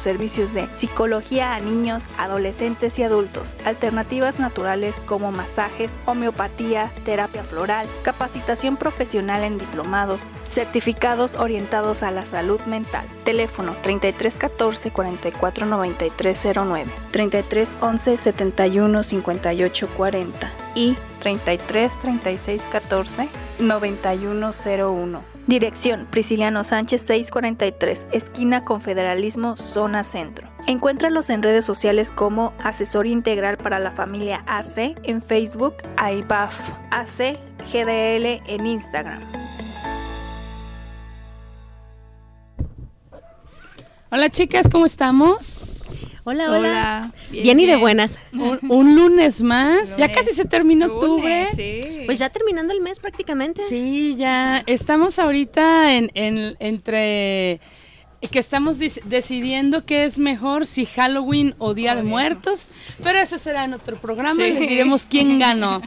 Servicios de psicología a niños, adolescentes y adultos, alternativas naturales como masajes, homeopatía, terapia floral, capacitación profesional en diplomados, certificados orientados a la salud mental. Teléfono 3314 44 9309, 3311 71 58 40 y 33 36 14 9101. Dirección Prisciliano Sánchez 643, esquina Confederalismo, zona centro. Encuéntralos en redes sociales como Asesoría Integral para la Familia AC en Facebook, AIBAF AC GDL en Instagram. Hola chicas, ¿cómo estamos? Hola, hola. Bien, y de buenas. Un, un lunes más. Ya casi se terminó Lunes, octubre. sí. Pues ya terminando el mes prácticamente. Sí, ya estamos ahorita en, en- entre que estamos decidiendo qué es mejor, si Halloween o Día de Muertos, pero eso será en otro programa Sí. y les diremos quién ganó.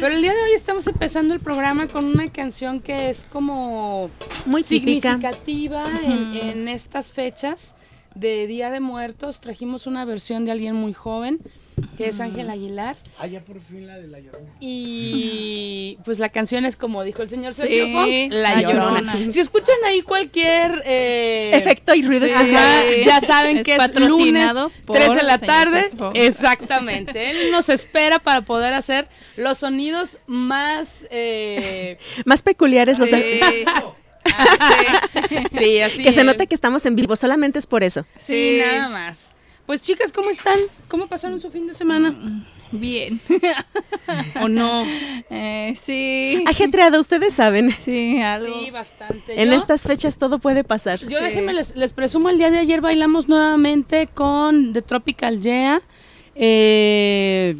Pero el día de hoy estamos empezando el programa con una canción que es como Muy significativa en, en estas fechas de Día de Muertos. Trajimos una versión de alguien muy joven, que es Ángel Aguilar. Ah, ya por fin la de la llorona. Y pues la canción es como dijo el señor Sergio Sí, Funk, La, La Llorona. Llorona. Si escuchan ahí cualquier eh, Efecto y ruido Sí. ya saben Es que es lunes, patrocinado por 3 de la tarde. Exactamente. Él nos espera para poder hacer los sonidos más... eh, Más peculiares, los Sí. Ah, sí. Sí, así que se note que estamos en vivo, solamente es por eso. sí, Sí. nada más. Pues chicas, ¿cómo están? ¿Cómo pasaron su fin de semana? Bien. ¿O no? Eh, sí. Ajetreado, ustedes saben. Sí, algo. Sí, bastante. En Yo- estas fechas todo puede pasar. Yo déjenme les, les presumo, el día de ayer bailamos nuevamente con The Tropical Yeah. Eh,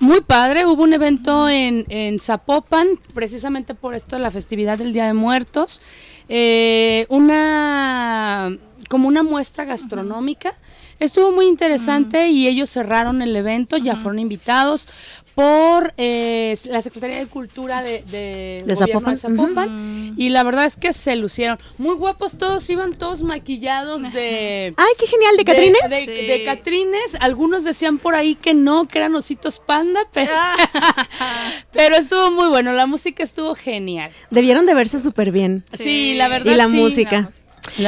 muy padre, hubo un evento en, en Zapopan, precisamente por esto de la festividad del Día de Muertos. Eh, una como una muestra gastronómica. Estuvo muy interesante y ellos cerraron el evento, ya fueron invitados por eh, la Secretaría de Cultura de, de, De Zapopan, y la verdad es que se lucieron. Muy guapos todos, iban todos maquillados de... Ay, qué genial, ¿de Catrines? De, Sí. de Catrines, algunos decían por ahí que no, que eran ositos panda, pero, pero estuvo muy bueno, la música estuvo genial. Debieron de verse súper bien. Sí, la verdad Y la sí. música. La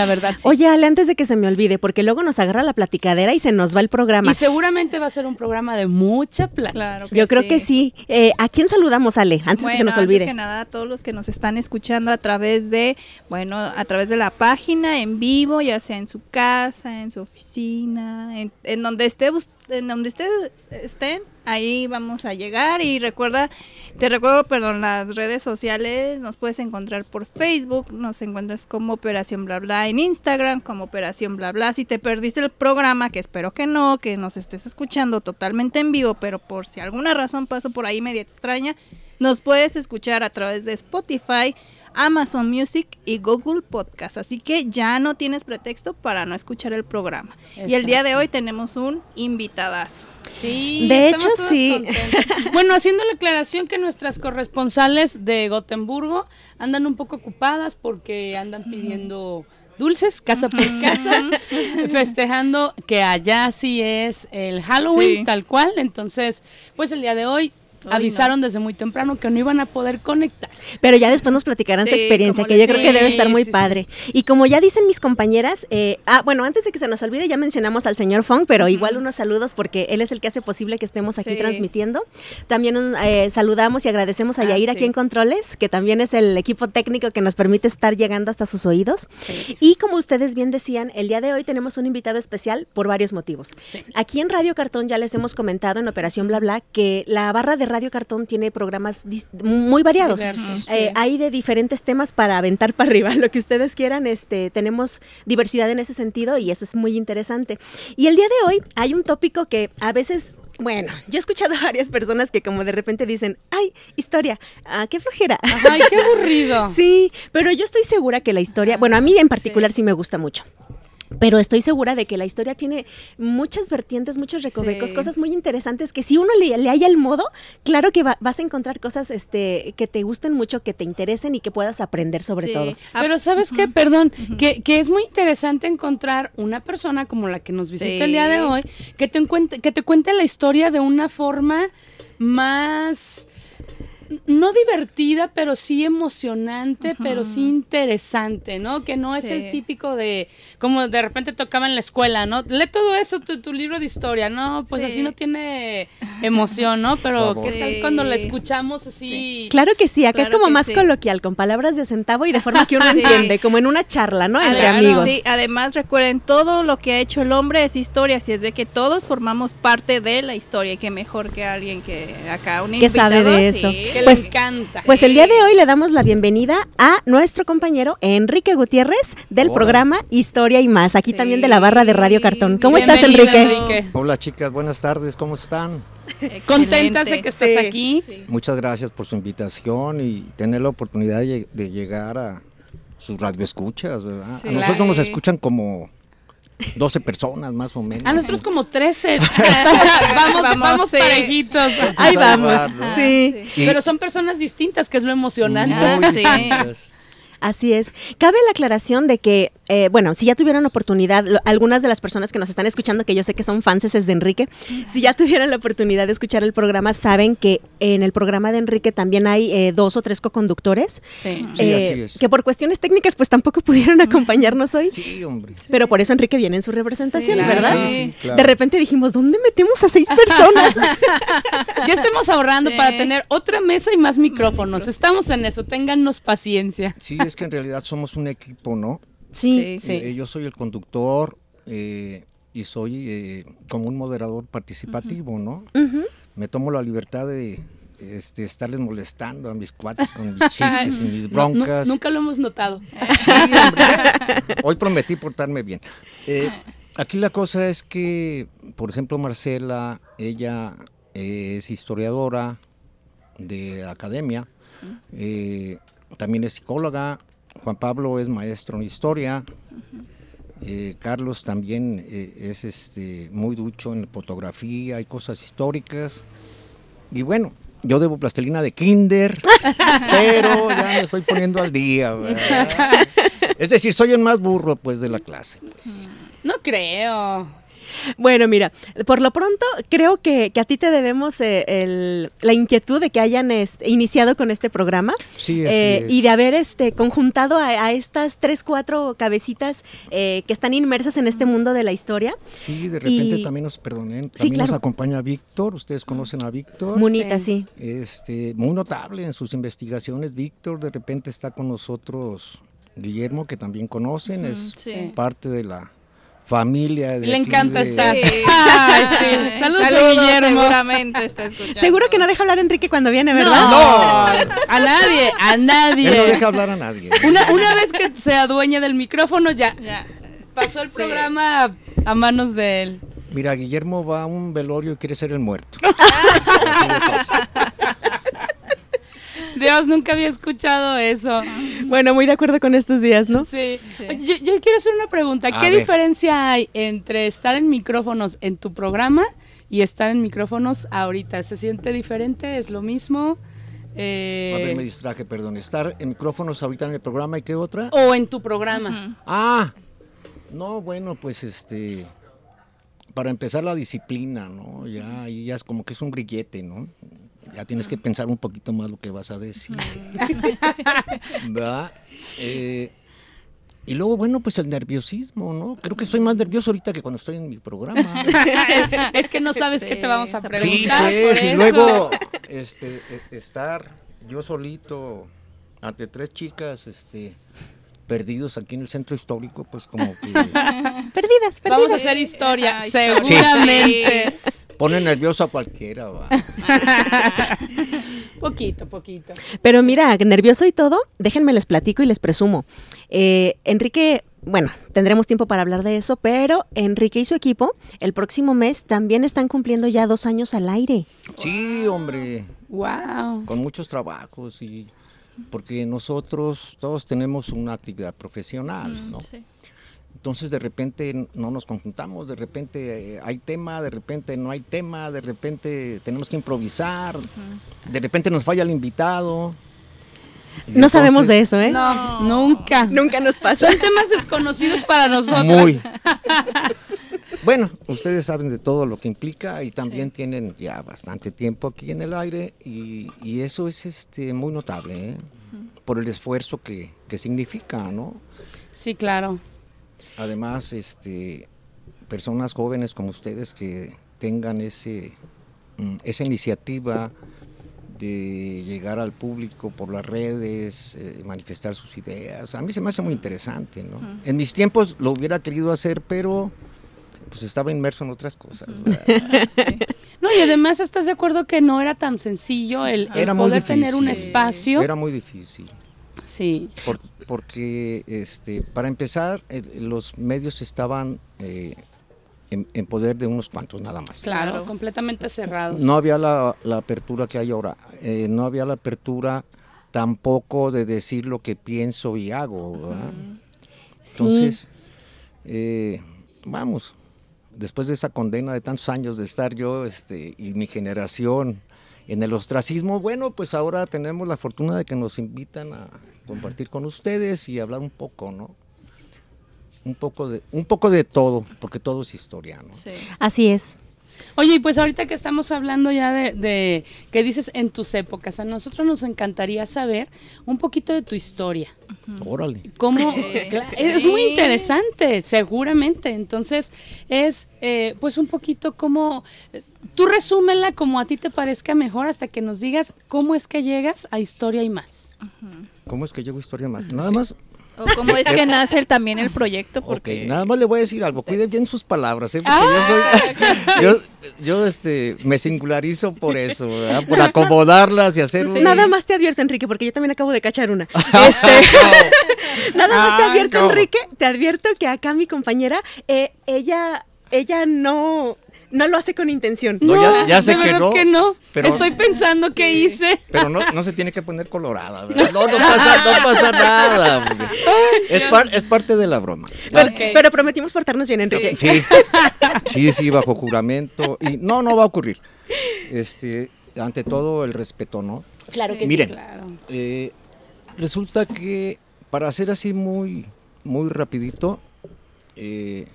verdad sí. Oye, Ale, antes de que se me olvide, porque luego nos agarra la platicadera y se nos va el programa. y seguramente va a ser un programa de mucha plata. Claro Yo creo que sí. Eh, ¿A quién saludamos, Ale? Antes bueno, que se nos antes olvide. que nada, a todos los que nos están escuchando a través de, bueno, a través de la página en vivo, ya sea en su casa, en su oficina, en, en donde esté, en donde ustedes estén, ahí vamos a llegar y recuerda, te recuerdo, perdón, las redes sociales, nos puedes encontrar por Facebook, nos encuentras como Operación Bla Bla en Instagram, como Operación Bla Bla. Si te perdiste el programa, que espero que no, que nos estés escuchando totalmente en vivo, pero por si alguna razón paso por ahí media extraña, nos puedes escuchar a través de Spotify, Amazon Music y Google Podcast. Así que ya no tienes pretexto para no escuchar el programa. Y el día de hoy tenemos un invitadazo. Sí, De estamos hecho, todos sí. contentos. Bueno, haciendo la aclaración que nuestras corresponsales de Gotemburgo andan un poco ocupadas porque andan pidiendo dulces casa por casa, festejando que allá sí es el Halloween Sí. tal cual. Entonces, pues el día de hoy avisaron desde muy temprano que no iban a poder conectar. Pero ya después nos platicarán su experiencia, que yo creo que debe estar muy Sí, sí, padre. Y como ya dicen mis compañeras, eh, ah, bueno, antes de que se nos olvide, ya mencionamos al señor Fong, pero igual unos saludos porque él es el que hace posible que estemos aquí Sí. transmitiendo. También un, eh, saludamos y agradecemos a Ah, Yair sí. aquí en Controles, que también es el equipo técnico que nos permite estar llegando hasta sus oídos. Y como ustedes bien decían, el día de hoy tenemos un invitado especial por varios motivos. Sí. Aquí en Radio Cartón ya les hemos comentado en Operación Bla Bla que la barra de Radio Cartón tiene programas muy variados. Diversos, Eh, sí. Hay de diferentes temas para aventar para arriba, lo que ustedes quieran. Este, tenemos diversidad en ese sentido y eso es muy interesante. Y el día de hoy hay un tópico que a veces bueno, yo he escuchado a varias personas que como de repente dicen, ay, historia, ah, qué flojera. Ay, qué aburrido. Sí, pero yo estoy segura que la historia, bueno, a mí en particular sí, me gusta mucho. Pero estoy segura de que la historia tiene muchas vertientes, muchos recovecos, Sí. cosas muy interesantes que si uno le, le haya el modo, claro que va- vas a encontrar cosas este, que te gusten mucho, que te interesen y que puedas aprender sobre Sí. todo. Ah, Pero sabes qué, perdón, que, que es muy interesante encontrar una persona como la que nos visita Sí. el día de hoy, que te, que te cuente la historia de una forma más, no divertida, pero sí emocionante, pero sí interesante, ¿no? Que no es Sí. el típico de, como de repente tocaba en la escuela, ¿no? Lee todo eso, tu, tu libro de historia, ¿no? Pues Sí. así no tiene emoción, ¿no? Pero Sabor. ¿qué tal Sí. cuando la escuchamos así? Claro que sí, acá es como más sí. coloquial, con palabras de centavo y de forma que uno Sí. entiende, como en una charla, ¿no? Entre Además- amigos. Sí, además recuerden, todo lo que ha hecho el hombre es historia, así es de que todos formamos parte de la historia y que mejor que alguien que acá un Que sabe invitado, de sí. eso. Que Pues- le encanta. Pues el día de hoy le damos la bienvenida a nuestro compañero Enrique Gutiérrez del Hola. programa Historia y más, aquí Sí. también de la barra de Radio Cartón. ¿Cómo estás, Enrique? Enrique. Hola chicas, buenas tardes, ¿cómo están? Contentas de que estás Sí. aquí. Muchas gracias por su invitación y tener la oportunidad de, de llegar a sus radioescuchas, ¿verdad? Sí. A nosotros nos escuchan como 12 personas más o menos. A nosotros como 13. vamos, Vamos, vamos sí. parejitos. Ahí vamos, sí. Pero son personas distintas, que es lo emocionante. Ah, Muy sí. Así es. Cabe la aclaración de que, eh, bueno, si ya tuvieron oportunidad, lo- algunas de las personas que nos están escuchando, que yo sé que son fanses de Enrique, si ya tuvieron la oportunidad de escuchar el programa, saben que en el programa de Enrique también hay eh, dos o tres coconductores. Sí. Sí, eh, así es. Que por cuestiones técnicas, pues tampoco pudieron acompañarnos hoy. Sí, hombre. Pero por eso Enrique viene en su representación, Sí, ¿verdad? Sí, sí, claro. De repente dijimos, ¿dónde metemos a seis personas? Ya estemos ahorrando Sí. para tener otra mesa y más micrófonos. Estamos en eso, téngannos paciencia. Sí, es que en realidad somos un equipo, ¿no? Sí. Sí. Eh, yo soy el conductor, eh, y soy eh, como un moderador participativo, ¿no? Me tomo la libertad de este, estarles molestando a mis cuates con mis chistes y mis No, broncas. nunca lo hemos notado. Sí, hombre. Hoy prometí portarme bien. Eh, aquí la cosa es que, por ejemplo, Marcela, ella es historiadora de academia, eh, también es psicóloga, Juan Pablo es maestro en historia, eh, Carlos también eh, es este, muy ducho en fotografía y cosas históricas. Y bueno, yo debo plastilina de kinder, pero ya me estoy poniendo al día. ¿verdad? Es decir, soy el más burro pues de la clase. pues. No creo. Bueno, mira, por lo pronto creo que, que a ti te debemos eh, el- la inquietud de que hayan este, iniciado con este programa Sí, así eh, es. y de haber este, conjuntado a, a estas tres, cuatro cabecitas eh, que están inmersas en este mundo de la historia. Sí, de repente Y- también nos, perdonen, también claro. nos acompaña Víctor, ustedes conocen a Víctor. Munita, sí. Este, muy notable en sus investigaciones, Víctor, de repente está con nosotros Guillermo, que también conocen, es sí. parte de la familia. De Le de- estar. Sí. Saludos, a Guillermo. Seguramente está escuchando. Seguro que no deja hablar Enrique cuando viene, ¿verdad? No, a nadie, a Él no nadie. deja hablar a nadie. Una, una vez que se adueña del micrófono, ya Ya. pasó el Sí. programa a, a manos de él. Mira, Guillermo va a un velorio y quiere ser el muerto. Dios, nunca había escuchado eso. Bueno, muy de acuerdo con estos días, ¿no? Sí. Yo, yo quiero hacer una pregunta. A ¿Qué ver. diferencia hay entre estar en micrófonos en tu programa y estar en micrófonos ahorita? ¿Se siente diferente? ¿Es lo mismo? Eh, A ver, me distraje, perdón. Estar en micrófonos ahorita en el programa y qué otra. o en tu programa. Ah, no, bueno, pues este, para empezar la disciplina, ¿no? Ya, ya es como que es un grillete, ¿no? Ya tienes que pensar un poquito más lo que vas a decir. ¿Verdad? Eh, y luego, bueno, pues el nerviosismo, ¿no? Creo que soy más nervioso ahorita que cuando estoy en mi programa. es que no sabes qué te vamos a preguntar. Sí, pues, y luego este, e- estar yo solito ante tres chicas, este, perdidos aquí en el centro histórico, pues como que Perdidas, perdidas. Vamos a hacer historia, historia. seguramente. Pone nervioso a cualquiera, va. Poquito, poquito. Pero mira, nervioso y todo, déjenme les platico y les presumo. Eh, Enrique, bueno, tendremos tiempo para hablar de eso, pero Enrique y su equipo el próximo mes también están cumpliendo ya dos años al aire. Sí, hombre, Wow. con muchos trabajos y porque nosotros todos tenemos una actividad profesional, ¿no? Sí. Entonces de repente no nos conjuntamos, de repente eh, hay tema, de repente no hay tema, de repente tenemos que improvisar, de repente nos falla el invitado. No sabemos de eso, ¿eh? No, nunca. Nunca nos pasa. Son temas desconocidos para nosotros. Muy. Bueno, ustedes saben de todo lo que implica y también tienen ya bastante tiempo aquí en el aire y, y eso es este muy notable, ¿eh? por el esfuerzo que, que significa, ¿no? Sí, claro. Además, este, personas jóvenes como ustedes que tengan ese, mm, esa iniciativa de llegar al público por las redes, eh, manifestar sus ideas, a mí se me hace muy interesante, ¿no? En mis tiempos lo hubiera querido hacer, pero pues estaba inmerso en otras cosas. No, y además estás de acuerdo que no era tan sencillo el, el Era muy poder tener un espacio. Era muy difícil. Sí. Por- porque, este, para empezar, el- los medios estaban eh, en, en poder de unos cuantos nada más. Claro, completamente cerrados. No había la, la apertura que hay ahora. eh, no había la apertura tampoco de decir lo que pienso y hago. ¿verdad? Entonces, eh, vamos, después de esa condena de tantos años de estar yo este, y mi generación en el ostracismo, bueno, pues ahora tenemos la fortuna de que nos invitan a compartir con ustedes y hablar un poco, ¿no? Un poco de, un poco de todo, porque todo es historia, ¿no? Sí. Así es. Oye, y pues ahorita que estamos hablando ya de, de que dices en tus épocas, a nosotros nos encantaría saber un poquito de tu historia. Órale. Es muy interesante, seguramente. Entonces, es eh, pues un poquito como, tú resúmela como a ti te parezca mejor hasta que nos digas cómo es que llegas a Historia y más. ¿Cómo es que llego a historia más? Nada más ¿O cómo es que nace el- también el proyecto? Porque Ok, nada más le voy a decir algo, cuide bien sus palabras, ¿eh? porque Ah, yo, soy, yo, yo, este, me singularizo por eso, ¿verdad? por acomodarlas y hacer un... Nada más te advierto, Enrique, porque yo también acabo de cachar una. Este, nada más te Ah, advierto, no. Enrique, te advierto que acá mi compañera, eh, ella, ella no, no lo hace con intención. No, ya, ya de sé que verdad no, que no. pero- Estoy pensando qué hice. pero no, no se tiene que poner colorada, ¿verdad? No, no pasa, no pasa nada. es, par- es parte de la broma. Pero, prometimos portarnos bien, Enrique. Sí, sí, sí, bajo juramento. Y no, no va a ocurrir. Este, ante todo el respeto, ¿no? Claro que Miren, Claro. eh, resulta que para hacer así muy, muy rapidito, eh,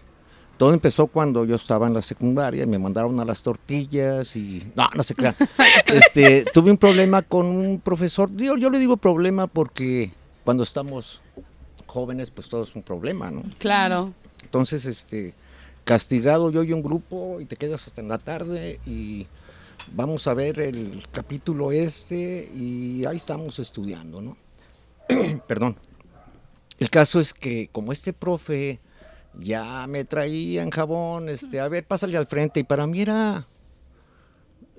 todo empezó cuando yo estaba en la secundaria, me mandaron a las tortillas y... No, no se crean. Este, tuve un problema con un profesor. Yo, yo le digo problema porque cuando estamos jóvenes, pues todo es un problema, ¿no? Claro. Entonces, este, castigado yo y un grupo y te quedas hasta en la tarde y vamos a ver el capítulo este y ahí estamos estudiando, ¿no? Perdón. El caso es que como este profe ya me traía en jabón, este, a ver, pásale al frente y para mí era,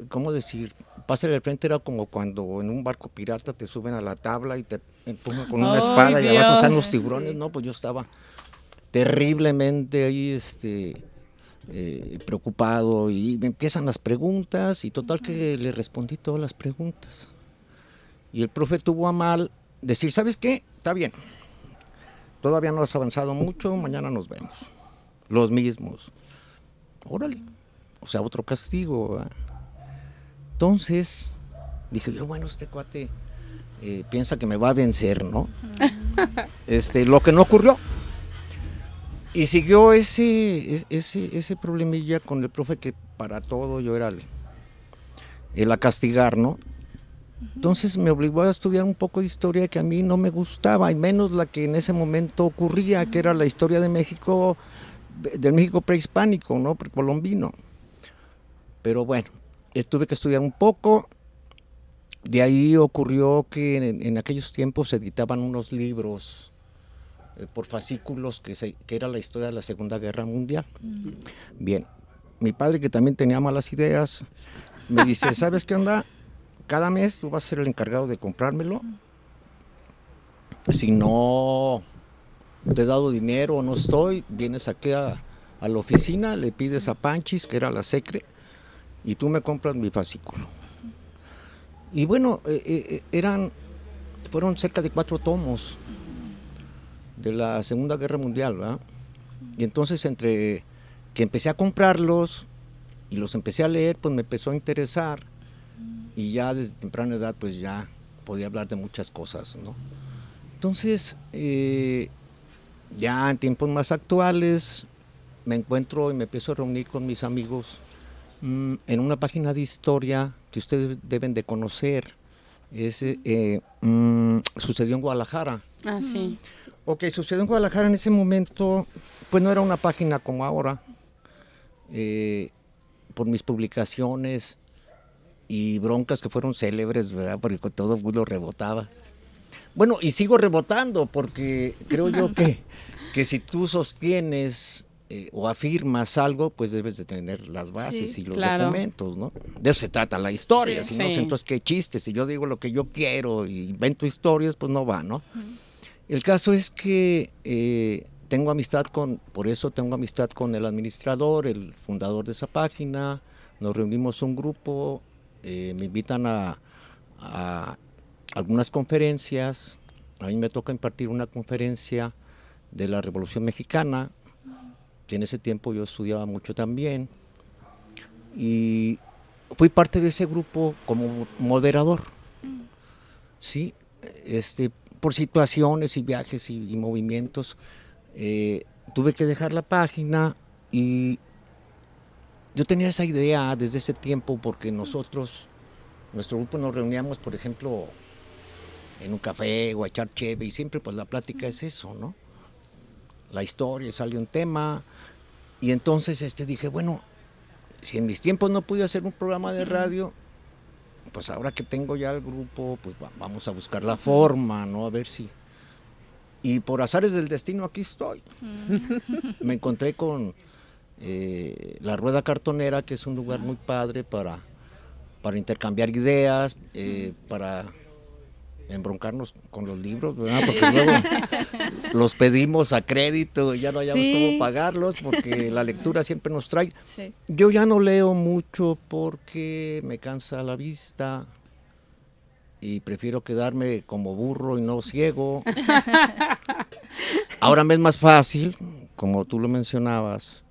¿cómo decir? Pásale al frente era como cuando en un barco pirata te suben a la tabla y te empujan con una espada y abajo están los tiburones, no, pues yo estaba terriblemente ahí, este, eh, preocupado y me empiezan las preguntas y total que le respondí todas las preguntas. Y el profe tuvo a mal decir, ¿sabes qué? Está bien, todavía no has avanzado mucho, mañana nos vemos. Los mismos. Órale, o sea, otro castigo. ¿verdad? Entonces, dije yo, bueno, este cuate eh, piensa que me va a vencer, ¿no? este, lo que no ocurrió. Y siguió ese, es- ese, ese problemilla con el profe que para todo yo era el, el a castigar, ¿no? Entonces me obligó a estudiar un poco de historia que a mí no me gustaba, y menos la que en ese momento ocurría, que era la historia de México, de- del México prehispánico, ¿no? Precolombino. Pero bueno, tuve que estudiar un poco. De ahí ocurrió que en, en aquellos tiempos se editaban unos libros eh, por fascículos que, se- que era la historia de la Segunda Guerra Mundial. Bien, mi padre que también tenía malas ideas, me dice, ¿sabes qué onda? Cada mes tú vas a ser el encargado de comprármelo. Si no te he dado dinero o no estoy, vienes aquí a, la oficina, le pides a Panchis, que era la secre, y tú me compras mi fascículo. Y bueno, eh, eh, eh, eran, fueron cerca de cuatro tomos de la Segunda Guerra Mundial, ¿verdad? Y entonces entre que empecé a comprarlos y los empecé a leer, pues me empezó a interesar y ya desde temprana edad pues ya podía hablar de muchas cosas, ¿no? Entonces, eh, ya en tiempos más actuales me encuentro y me empiezo a reunir con mis amigos mm, en una página de historia que ustedes deben de conocer. Es, eh, mm, sucedió en Guadalajara. Ah, sí. Ok, sucedió en Guadalajara en ese momento, pues no era una página como ahora. Eh, por mis publicaciones y broncas que fueron célebres, ¿verdad? Porque todo el mundo rebotaba. Bueno, y sigo rebotando porque creo yo que, que si tú sostienes eh, o afirmas algo, pues debes de tener las bases y los claro. documentos, ¿no? De eso se trata la historia, Sí, si no, sí. entonces qué chiste, si yo digo lo que yo quiero y invento historias, pues no va, ¿no? El caso es que eh, tengo amistad con, por eso tengo amistad con el administrador, el fundador de esa página, nos reunimos un grupo, eh, me invitan a, algunas conferencias, a mí me toca impartir una conferencia de la Revolución Mexicana, que en ese tiempo yo estudiaba mucho también, y fui parte de ese grupo como moderador, ¿sí? Este, por situaciones y viajes y, y movimientos, eh, tuve que dejar la página y yo tenía esa idea desde ese tiempo porque nosotros, nuestro grupo nos reuníamos, por ejemplo, en un café o a echar cheve y siempre pues la plática es eso, ¿no? La historia, sale un tema y entonces este dije, bueno, si en mis tiempos no pude hacer un programa de radio, pues ahora que tengo ya el grupo, pues va- vamos a buscar la forma, ¿no? A ver si Y por azares del destino aquí estoy. Me encontré con eh, la Rueda Cartonera, que es un lugar muy padre para, para intercambiar ideas, eh, para embroncarnos con los libros, ¿verdad? Porque luego los pedimos a crédito y ya no hayamos Sí. cómo pagarlos porque la lectura siempre nos trae. Sí. Yo ya no leo mucho porque me cansa la vista y prefiero quedarme como burro y no ciego. Ahora me es más fácil, como tú lo mencionabas.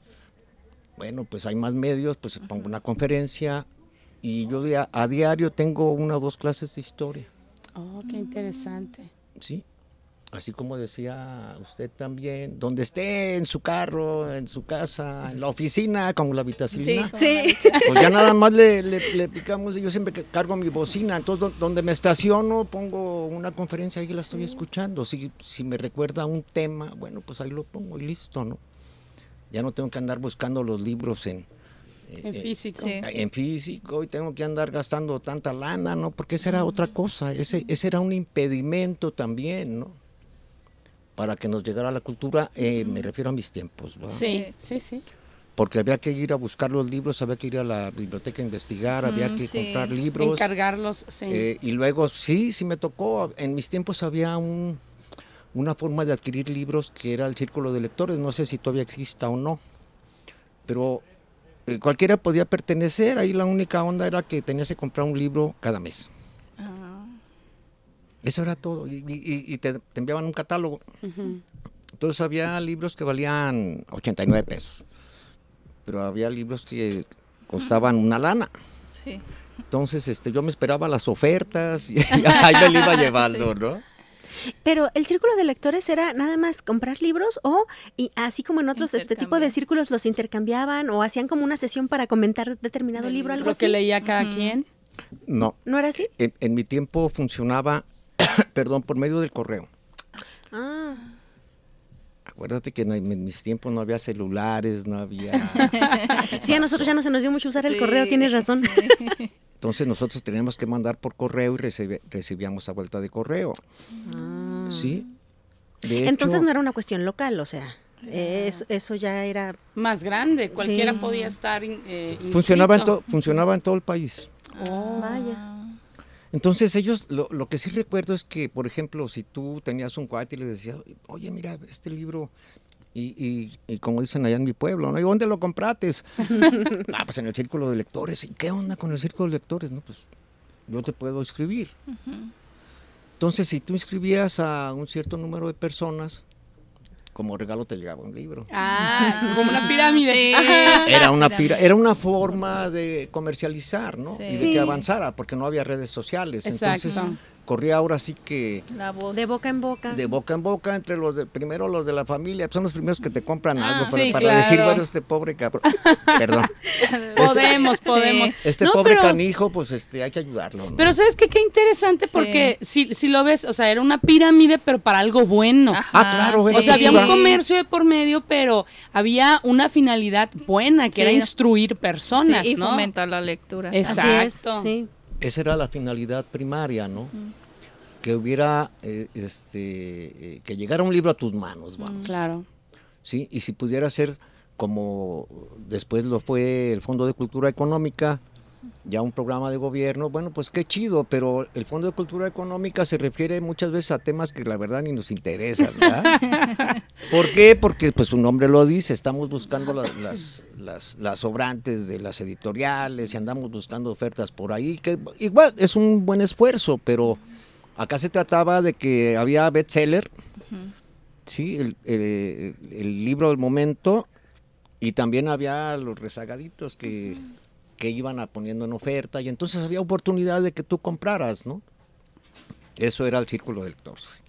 Bueno, pues hay más medios, pues pongo una conferencia y yo a diario tengo una o dos clases de historia. Oh, qué interesante. Sí, así como decía usted también, donde esté en su carro, en su casa, en la oficina, como la vitacilina, como Sí. pues ya nada más le, le- le picamos, y yo siempre cargo mi bocina, entonces do- donde me estaciono pongo una conferencia y la estoy escuchando, si, si me recuerda un tema, bueno, pues ahí lo pongo y listo, ¿no? Ya no tengo que andar buscando los libros en, eh, En eh, físico. Sí. en físico y tengo que andar gastando tanta lana, ¿no? Porque esa era otra cosa, ese, ese era un impedimento también, ¿no? Para que nos llegara la cultura, eh, me refiero a mis tiempos, ¿verdad? Sí, sí, sí. Porque había que ir a buscar los libros, había que ir a la biblioteca a investigar, había que sí. comprar libros. Encargarlos, sí. eh, y luego, sí, sí me tocó, en mis tiempos había un, una forma de adquirir libros que era el círculo de lectores, no sé si todavía exista o no, pero eh, cualquiera podía pertenecer, ahí la única onda era que tenías que comprar un libro cada mes. Ah, Eso era todo, y, y- y te, te enviaban un catálogo. Entonces había libros que valían 89 pesos, pero había libros que costaban una lana. sí. Entonces este, yo me esperaba las ofertas y ahí me lo iba llevando, ¿no? Pero el círculo de lectores era nada más comprar libros o y así como en otros este tipo de círculos los intercambiaban o hacían como una sesión para comentar determinado libro, algo Lo que así. leía cada quien. No, ¿No era así? en, en mi tiempo funcionaba, perdón, por medio del correo. Ah, Acuérdate que en, en mis tiempos no había celulares, no había... sí, a nosotros ya no se nos dio mucho usar el Sí, correo, tienes razón. sí. Entonces nosotros teníamos que mandar por correo y recibe- recibíamos a vuelta de correo. ¿Sí? De Ah. Entonces hecho, no era una cuestión local, o sea, es- eso ya era... Más grande, cualquiera Sí. podía estar in- eh, funcionaba, en to- funcionaba en todo el país. Oh. Vaya. Entonces ellos, lo, lo que sí recuerdo es que, por ejemplo, si tú tenías un cuate y le decías, oye, mira, este libro, y, y- y como dicen allá en mi pueblo, ¿no? ¿Y dónde lo comprates? ah, pues en el círculo de lectores. ¿Y qué onda con el círculo de lectores? No, pues yo te puedo escribir. Entonces, si tú inscribías a un cierto número de personas, como regalo te llegaba un libro. Ah, como una pirámide. Sí. Era una, pira- era una forma de comercializar, ¿no? Sí. Y de que avanzara, porque no había redes sociales. Exacto. Entonces, corría ahora sí que La voz. De boca en boca. de boca en boca entre los de primero los de la familia son los primeros que te compran Ah, algo para, sí, para claro. decir bueno este pobre cabrón perdón Podemos, podemos. este No, pobre pero- canijo pues este hay que ayudarlo ¿no? Pero ¿sabes qué? Qué interesante Sí. porque si, si lo ves, o sea, era una pirámide, pero para algo bueno. Ajá, Ah, claro, sí. O sea, había un comercio de por medio, pero había una finalidad buena, que Sí. era instruir personas, Sí, y ¿no? fomentar la lectura. Es- Así es, Exacto. sí. Esa era la finalidad primaria no que hubiera eh, este eh, que llegara un libro a tus manos vamos. Claro. sí y si pudiera ser como después lo fue el Fondo de Cultura Económica ya un programa de gobierno, bueno, pues qué chido, pero el Fondo de Cultura Económica se refiere muchas veces a temas que la verdad ni nos interesan, ¿verdad? ¿Por qué? Porque pues su nombre lo dice, estamos buscando la- las, las, las sobrantes de las editoriales y andamos buscando ofertas por ahí, que igual es un buen esfuerzo, pero acá se trataba de que había bestseller, sí, el, el- el libro del momento, y también había los rezagaditos que, que iban a poniendo en oferta, y entonces había oportunidad de que tú compraras, ¿no? Eso era el círculo de lectores.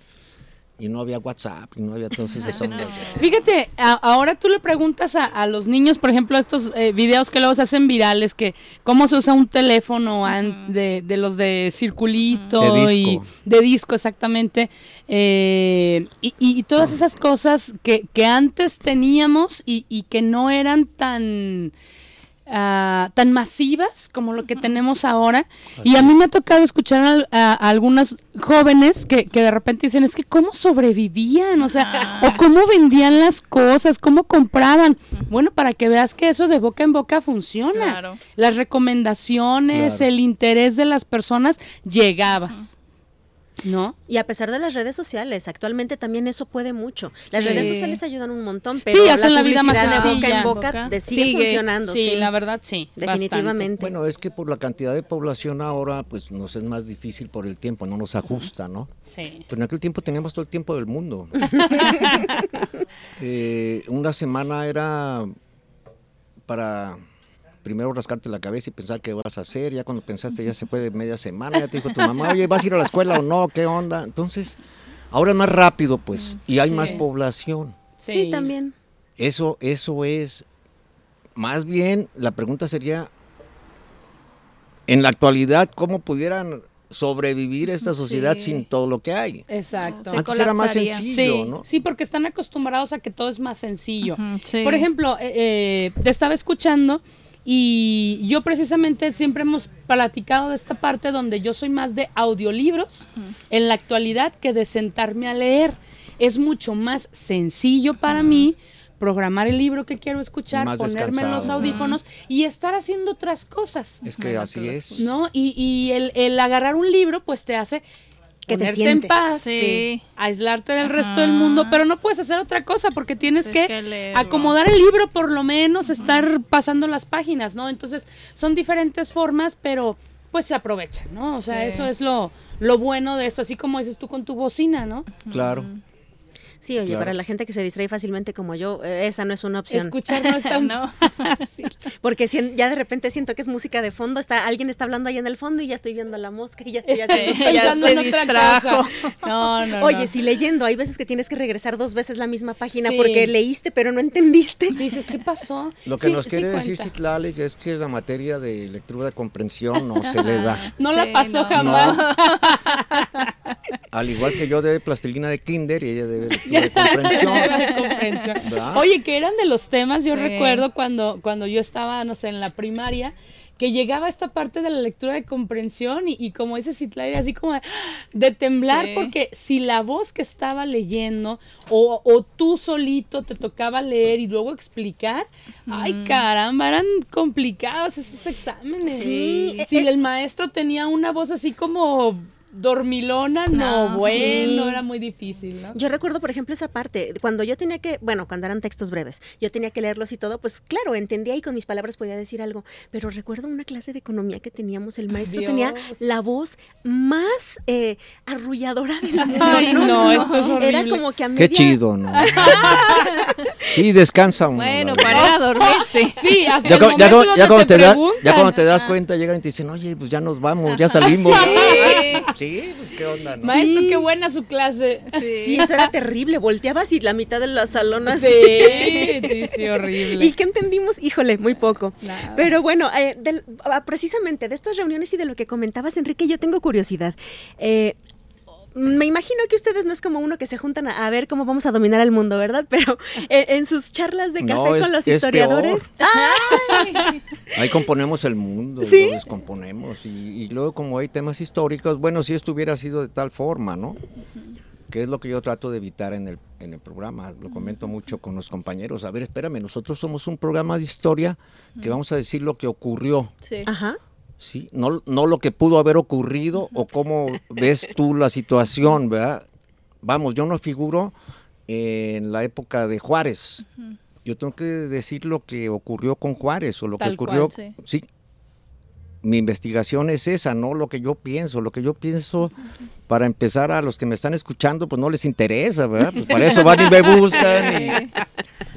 Y no había WhatsApp, y no había entonces esas ondas de- Fíjate, a- ahora tú le preguntas a, a los niños, por ejemplo, estos eh, videos que luego se hacen virales, que cómo se usa un teléfono an- de, de los de circulito De y de disco exactamente, eh, y, y- y todas esas cosas que, que antes teníamos y, y que no eran tan ah, tan masivas como lo que tenemos ahora. Y a mí me ha tocado escuchar a, a algunas jóvenes que, que de repente dicen, es que cómo sobrevivían, o sea, o cómo vendían las cosas, cómo compraban. Bueno, para que veas que eso de boca en boca funciona. Claro. Las recomendaciones, Claro. el interés de las personas, llegabas. ¿No? Y a pesar de las redes sociales, actualmente también eso puede mucho. Las Sí. redes sociales ayudan un montón, pero Sí, hacen la vida más publicidad de boca sencilla. en boca, Boca. de- sigue, Sigue. funcionando. Sí, Sí, la verdad sí. bastante. definitivamente. Bueno, es que por la cantidad de población ahora, pues nos es más difícil por el tiempo, no nos ajusta, ¿no? Sí. Pero en aquel tiempo teníamos todo el tiempo del mundo. Eh, una semana era para primero rascarte la cabeza y pensar qué vas a hacer. Ya cuando pensaste ya se fue de media semana, ya te dijo tu mamá, oye, ¿vas a ir a la escuela o no? ¿Qué onda? Entonces, ahora es más rápido, pues, y hay más población. Sí, también. Eso, eso es, más bien, la pregunta sería, en la actualidad, ¿cómo pudieran sobrevivir esta sociedad Sí. sin todo lo que hay? Exacto. Se Antes era más sencillo, Sí, ¿no? sí, porque están acostumbrados a que todo es más sencillo. Sí. Por ejemplo, eh, eh, te estaba escuchando y yo precisamente siempre hemos platicado de esta parte donde yo soy más de audiolibros en la actualidad que de sentarme a leer. Es mucho más sencillo para mí programar el libro que quiero escuchar, Más ponerme los descansado. audífonos y estar haciendo otras cosas. Es que así es. ¿no? Y, y el, el agarrar un libro, pues te hace Que te ponerte en sientes. paz, Sí. aislarte del resto del mundo, pero no puedes hacer otra cosa porque tienes que, que acomodar el libro, por lo menos estar pasando las páginas, ¿no? Entonces, son diferentes formas, pero pues se aprovechan, ¿no? O sea, Sí. eso es lo, lo bueno de esto, así como dices tú con tu bocina, ¿no? Claro. Sí, oye, Claro. para la gente que se distrae fácilmente como yo, eh, esa no es una opción. Escuchar no es tan No. fácil. Porque si- ya de repente siento que es música de fondo, está alguien está hablando ahí en el fondo y ya estoy viendo la mosca y ya estoy haciendo... Ya se distrajo. cosa. No, no, Oye, no. si leyendo, hay veces que tienes que regresar dos veces la misma página Sí. porque leíste pero no entendiste. Sí, dices, ¿qué pasó? Lo que Sí, nos sí quiere decir. Citlali es que la materia de lectura de comprensión no se le da. No la pasó no. jamás. Al igual que yo debe plastilina de kinder y ella debe lectura de comprensión. De comprensión. ¿Verdad? Oye, que eran de los temas, yo Sí. recuerdo cuando, cuando yo estaba, no sé, en la primaria, que llegaba esta parte de la lectura de comprensión y, y como dice Citlali, así como de, de temblar, Sí. porque si la voz que estaba leyendo o, o tú solito te tocaba leer y luego explicar, ay caramba, eran complicados esos exámenes. Sí, Si eh, el maestro tenía una voz así como dormilona, no, No, bueno, sí. era muy difícil, ¿no? Yo recuerdo, por ejemplo, esa parte, cuando yo tenía que, bueno, cuando eran textos breves, yo tenía que leerlos y todo, pues claro, entendía y con mis palabras podía decir algo, pero recuerdo una clase de economía que teníamos, el maestro tenía la voz más eh, arrulladora del mundo. Ay, no, esto es Era horrible. como que a media... Qué chido, ¿no? Sí, descansa uno. Bueno, para ir a dormirse. Sí, hasta Ya, el ya cuando te, das, ya cuando te das cuenta llegan y te dicen, oye, pues ya nos vamos, ya salimos. Sí, pues qué onda, ¿no? Maestro, qué buena su clase. Sí, eso era terrible, volteabas y la mitad de la salón así. Sí, sí, sí, horrible. ¿Y qué entendimos? Híjole, muy poco. Nada. Pero bueno, eh, del- ah, precisamente de estas reuniones y de lo que comentabas, Enrique, yo tengo curiosidad. Eh, me imagino que ustedes no es como uno que se juntan a, a ver cómo vamos a dominar el mundo, ¿verdad? Pero eh, en sus charlas de café No, con los es historiadores. Ahí componemos el mundo, ¿Sí? y lo descomponemos. Y, y luego como hay temas históricos, bueno, si esto hubiera sido de tal forma, ¿no? Que es lo que yo trato de evitar en el, en el programa. Lo comento mucho con los compañeros. A ver, espérame, nosotros somos un programa de historia que vamos a decir lo que ocurrió. Sí. Ajá. Sí, no, no lo que pudo haber ocurrido o cómo ves tú la situación, ¿verdad? Vamos, yo no figuro en la época de Juárez. Yo tengo que decir lo que ocurrió con Juárez o lo Tal que ocurrió. cual, sí. Mi investigación es esa, no lo que yo pienso. Lo que yo pienso, para empezar, a los que me están escuchando, pues no les interesa, ¿verdad? Pues para eso van y me buscan y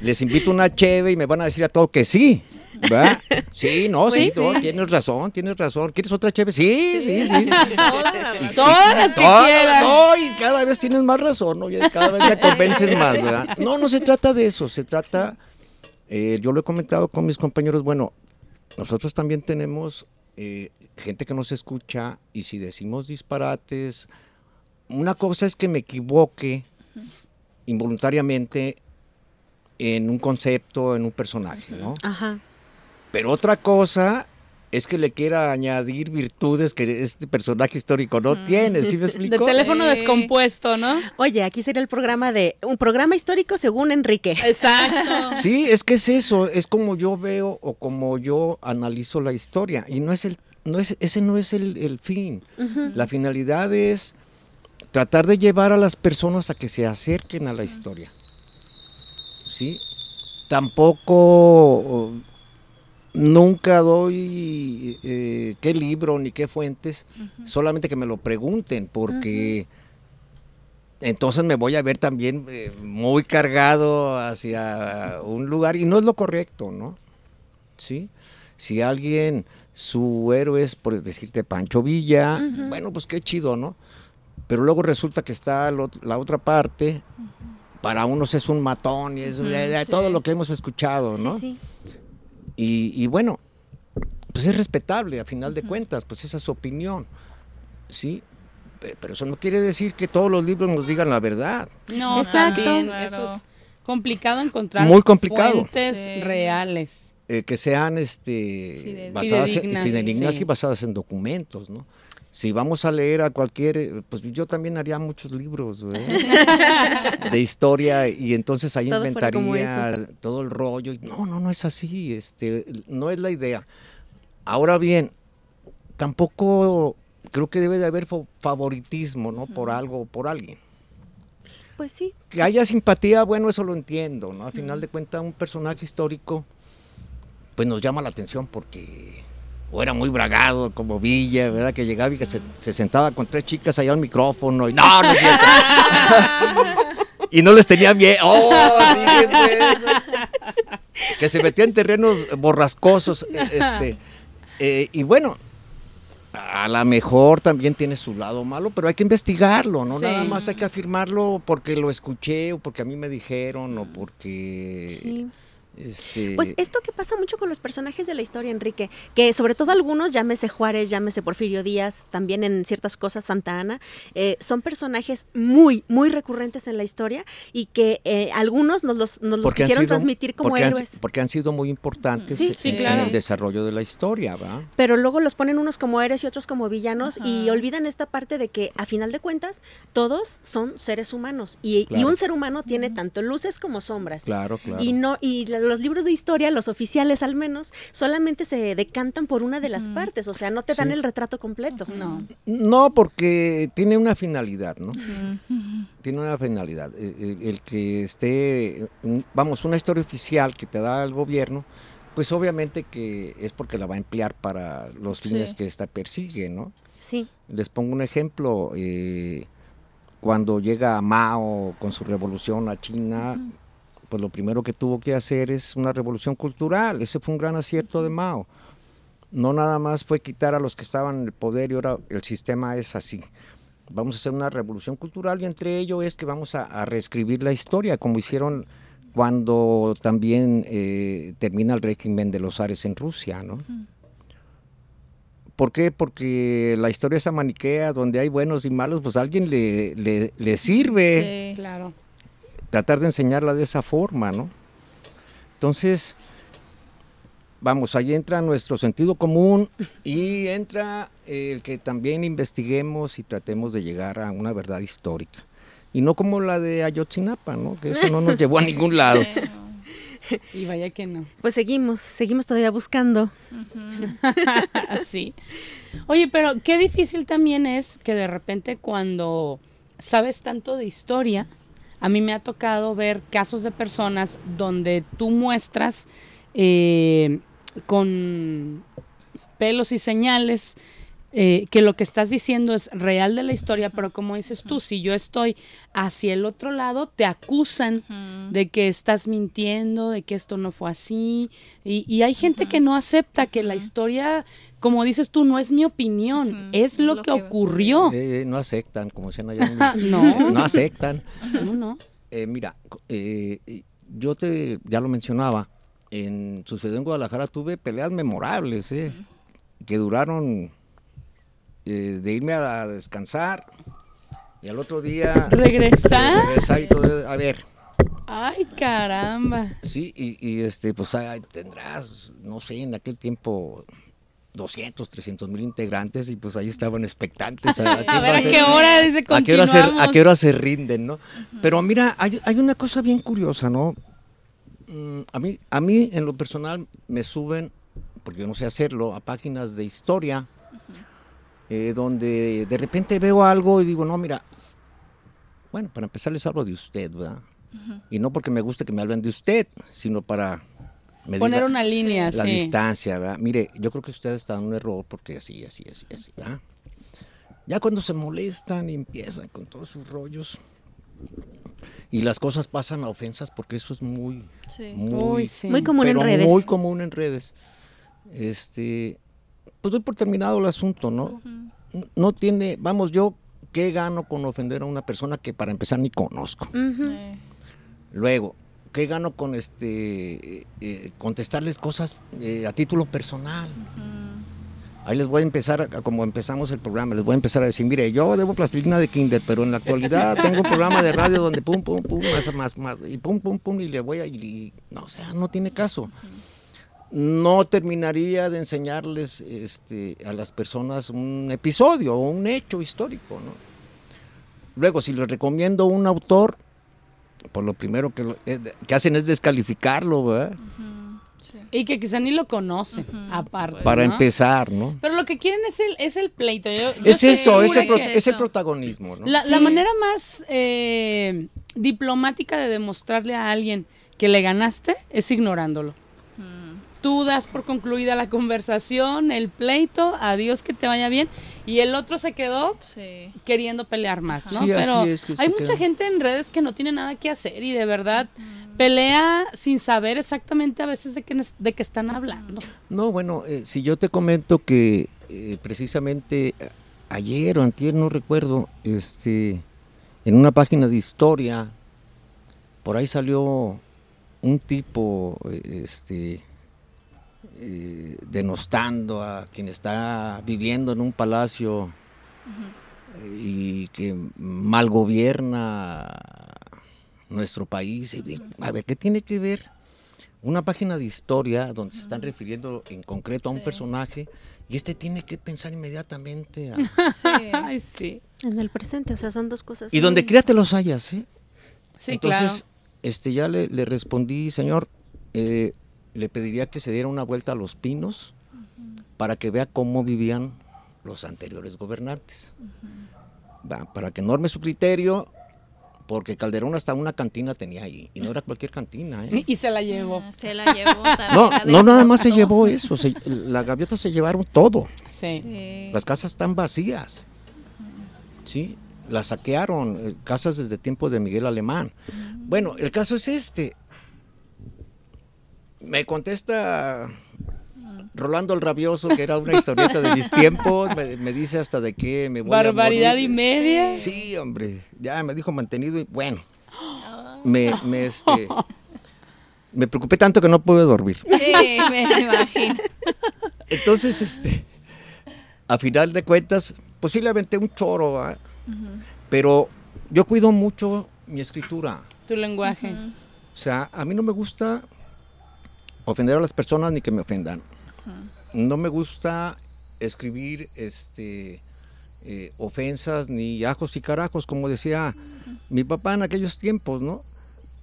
les invito una cheve y me van a decir a todos que sí. ¿Verdad? Sí, no, sí, Pues no, sí. tienes razón, tienes razón. ¿Quieres otra cheve? Sí, sí, sí. Todas las que Todas, quieran. no, y cada vez tienes más razón, ¿no? Y cada vez me convences más, ¿verdad? No, no se trata de eso, se trata, eh, yo lo he comentado con mis compañeros, bueno, nosotros también tenemos eh, gente que nos escucha y si decimos disparates, una cosa es que me equivoque involuntariamente en un concepto, en un personaje, ¿no? Ajá. Pero otra cosa es que le quiera añadir virtudes que este personaje histórico no tiene, ¿sí me De explico? teléfono Sí. descompuesto, ¿no? Oye, aquí sería el programa de un programa histórico según Enrique. Exacto. Sí, es que es eso, es como yo veo o como yo analizo la historia y no es el no es ese no es el, el fin. La finalidad es tratar de llevar a las personas a que se acerquen a la historia. ¿Sí? Tampoco nunca doy eh, qué libro ni qué fuentes, solamente que me lo pregunten, porque entonces me voy a ver también eh, muy cargado hacia un lugar y no es lo correcto, ¿no? ¿Sí? Si alguien, su héroe es, por decirte, Pancho Villa, bueno, pues qué chido, ¿no? Pero luego resulta que está lo- la otra parte, para unos es un matón y es todo lo que hemos escuchado, ¿no? Sí, sí. Y, y bueno, pues es respetable, a final de cuentas, pues esa es su opinión, ¿sí? Pe- Pero eso no quiere decir que todos los libros nos digan la verdad. No, Exacto. también, Claro. eso es complicado encontrar Muy complicado. fuentes Sí. reales. eh, que sean este, Fidel- basadas en- Fidedignas, fidedignas sí. y basadas en documentos, ¿no? Si vamos a leer a cualquier, eh, pues yo también haría muchos libros ¿verdad? de historia y entonces ahí Todo inventaría todo el rollo. y no, no, no es así, este, no es la idea. Ahora bien, tampoco creo que debe de haber fa- favoritismo, ¿no? Por algo o por alguien. Pues sí. Que haya simpatía, bueno, eso lo entiendo, ¿no? Al final de cuentas, un personaje histórico, pues nos llama la atención porque o era muy bragado como Villa, ¿verdad? Que llegaba y que se, se sentaba con tres chicas allá al micrófono y no, no es cierto. y no les tenía miedo. ¡Oh, que se metía en terrenos borrascosos, eh, este, eh, y bueno, a lo mejor también tiene su lado malo, pero hay que investigarlo, no Sí. nada más hay que afirmarlo porque lo escuché o porque a mí me dijeron o porque Sí. Este Pues esto que pasa mucho con los personajes de la historia, Enrique, que sobre todo algunos, llámese Juárez, llámese Porfirio Díaz, también en ciertas cosas Santa Ana, eh, son personajes muy, muy recurrentes en la historia y que eh, algunos nos los, nos quisieron sido- transmitir como porque han- héroes. porque han sido muy importantes Sí, en- sí, en claro. el desarrollo de la historia, ¿va? pero luego los ponen unos como héroes y otros como villanos y olvidan esta parte de que a final de cuentas todos son seres humanos y, un ser humano tiene tanto luces como sombras. Claro, claro. Y no y la- los libros de historia, los oficiales al menos, solamente se decantan por una de las partes, o sea, no te dan Sí. el retrato completo. No. No, porque tiene una finalidad, ¿no? Tiene una finalidad. Eh, eh, El que esté, un- vamos, una historia oficial que te da el gobierno, pues obviamente que es porque la va a emplear para los fines Sí. que esta persigue, ¿no? Sí. Les pongo un ejemplo. eh, cuando llega Mao con su revolución a China, pues lo primero que tuvo que hacer es una revolución cultural. Ese fue un gran acierto de Mao. No nada más fue quitar a los que estaban en el poder y ahora el sistema es así. Vamos a hacer una revolución cultural y entre ello es que vamos a, a reescribir la historia, como hicieron cuando también eh, termina el régimen de los zares en Rusia, ¿no? ¿Por qué? Porque la historia esa maniquea, donde hay buenos y malos, pues a alguien le, le, le sirve Sí. Claro. Tratar de enseñarla de esa forma, ¿no? Entonces, vamos, ahí entra nuestro sentido común y entra el que también investiguemos y tratemos de llegar a una verdad histórica. Y no como la de Ayotzinapa, ¿no? Que eso no nos llevó a ningún lado. Y vaya que no. Pues seguimos, seguimos todavía buscando. Así. Oye, pero qué difícil también es que de repente cuando sabes tanto de historia, a mí me ha tocado ver casos de personas donde tú muestras eh, con pelos y señales eh, que lo que estás diciendo es real de la historia, pero como dices tú, si yo estoy hacia el otro lado, te acusan de que estás mintiendo, de que esto no fue así. Y, y hay gente que no acepta que la historia, como dices tú, no es mi opinión, es lo, lo que, que- ocurrió. Eh, no aceptan, como decían allá. No. No aceptan. No, no. Eh, mira, eh, eh, yo te, ya lo mencionaba, en sucedió en Guadalajara tuve peleas memorables, eh, que duraron eh, de irme a descansar y al otro día Regresar. regresar y todo. A ver, Ay, caramba. Sí, y, y, este, pues tendrás, no sé, en aquel tiempo 200, 300 mil integrantes y pues ahí estaban expectantes. A, A ver, ¿a qué hora dice a qué hora se, a continuamos? qué hora se rinden, ¿no? Pero mira, hay, hay una cosa bien curiosa, ¿no? Mm, A mí, a mí, en lo personal, me suben, porque yo no sé hacerlo, a páginas de historia, eh, donde de repente veo algo y digo, no, mira, bueno, para empezar les hablo de usted, ¿verdad? Y no porque me guste que me hablen de usted, sino para Poner una línea, la sí. distancia, ¿verdad? Mire, yo creo que usted está en un error porque así, así, así, así, ¿verdad? Ya cuando se molestan y empiezan con todos sus rollos y las cosas pasan a ofensas porque eso es muy, Sí. muy, Uy, sí. Muy común en redes. Muy común en redes. Este, pues doy por terminado el asunto, ¿no? No tiene, vamos, yo qué gano con ofender a una persona que para empezar ni conozco. Luego, ¿qué gano con este eh, eh, contestarles cosas eh, a título personal? Ahí les voy a empezar, como empezamos el programa, les voy a empezar a decir, mire, yo debo plastilina de kinder, pero en la actualidad tengo un programa de radio donde pum, pum, pum, más, más, más, y pum, pum, pum, y le voy a... y- no, o sea, no tiene caso. No terminaría de enseñarles este, a las personas un episodio o un hecho histórico, ¿no? Luego, si les recomiendo un autor, por lo primero que, lo- eh, que hacen es descalificarlo, ¿verdad? Y que quizá ni lo conoce, aparte. Para ¿no? empezar, ¿no? Pero lo que quieren es el, es el pleito. Yo- yo Es eso, es el, pro- que- es el protagonismo, ¿no? La, la manera más eh, diplomática de demostrarle a alguien que le ganaste es ignorándolo. Tú das por concluida la conversación, el pleito, adiós que te vaya bien, y el otro se quedó sí. queriendo pelear más, ¿no? Sí, así Pero es que hay mucha queda. gente en redes que no tiene nada que hacer y de verdad pelea sin saber exactamente a veces de qué, de qué están hablando. No, bueno, eh, si yo te comento que eh, precisamente eh, ayer o antier, no recuerdo, este, en una página de historia, por ahí salió un tipo, este, eh, denostando a quien está viviendo en un palacio eh, y que mal gobierna nuestro país. A ver, ¿qué tiene que ver una página de historia donde se están refiriendo en concreto a un personaje y este tiene que pensar inmediatamente a... Ay, sí. En el presente, o sea, son dos cosas. y donde te los hayas, ¿eh? Sí, Entonces, claro. este, ya le, le respondí, señor, eh, le pediría que se diera una vuelta a los pinos para que vea cómo vivían los anteriores gobernantes. Va, para que norme su criterio, porque Calderón hasta una cantina tenía ahí, y no era cualquier cantina, ¿eh? Y, se la llevó. Se la llevó. No, también no nada más se llevó eso, se- la gaviota se llevaron todo. Sí. Sí. Las casas están vacías. Sí, las saquearon, eh, casas desde tiempo de Miguel Alemán. Bueno, el caso es este. Me contesta Rolando el Rabioso, que era una historieta de mis tiempos, me, me dice hasta de qué me voy a Barbaridad morir. y media. Sí, hombre, ya me dijo mantenido y bueno, me, me, este, me preocupé tanto que no pude dormir. Sí, me imagino. Entonces, este, a final de cuentas, posiblemente un choro, ¿va? pero yo cuido mucho mi escritura. Tu lenguaje. O sea, a mí no me gusta ofender a las personas ni que me ofendan. No me gusta escribir este, eh, ofensas ni ajos y carajos, como decía mi papá en aquellos tiempos, ¿no?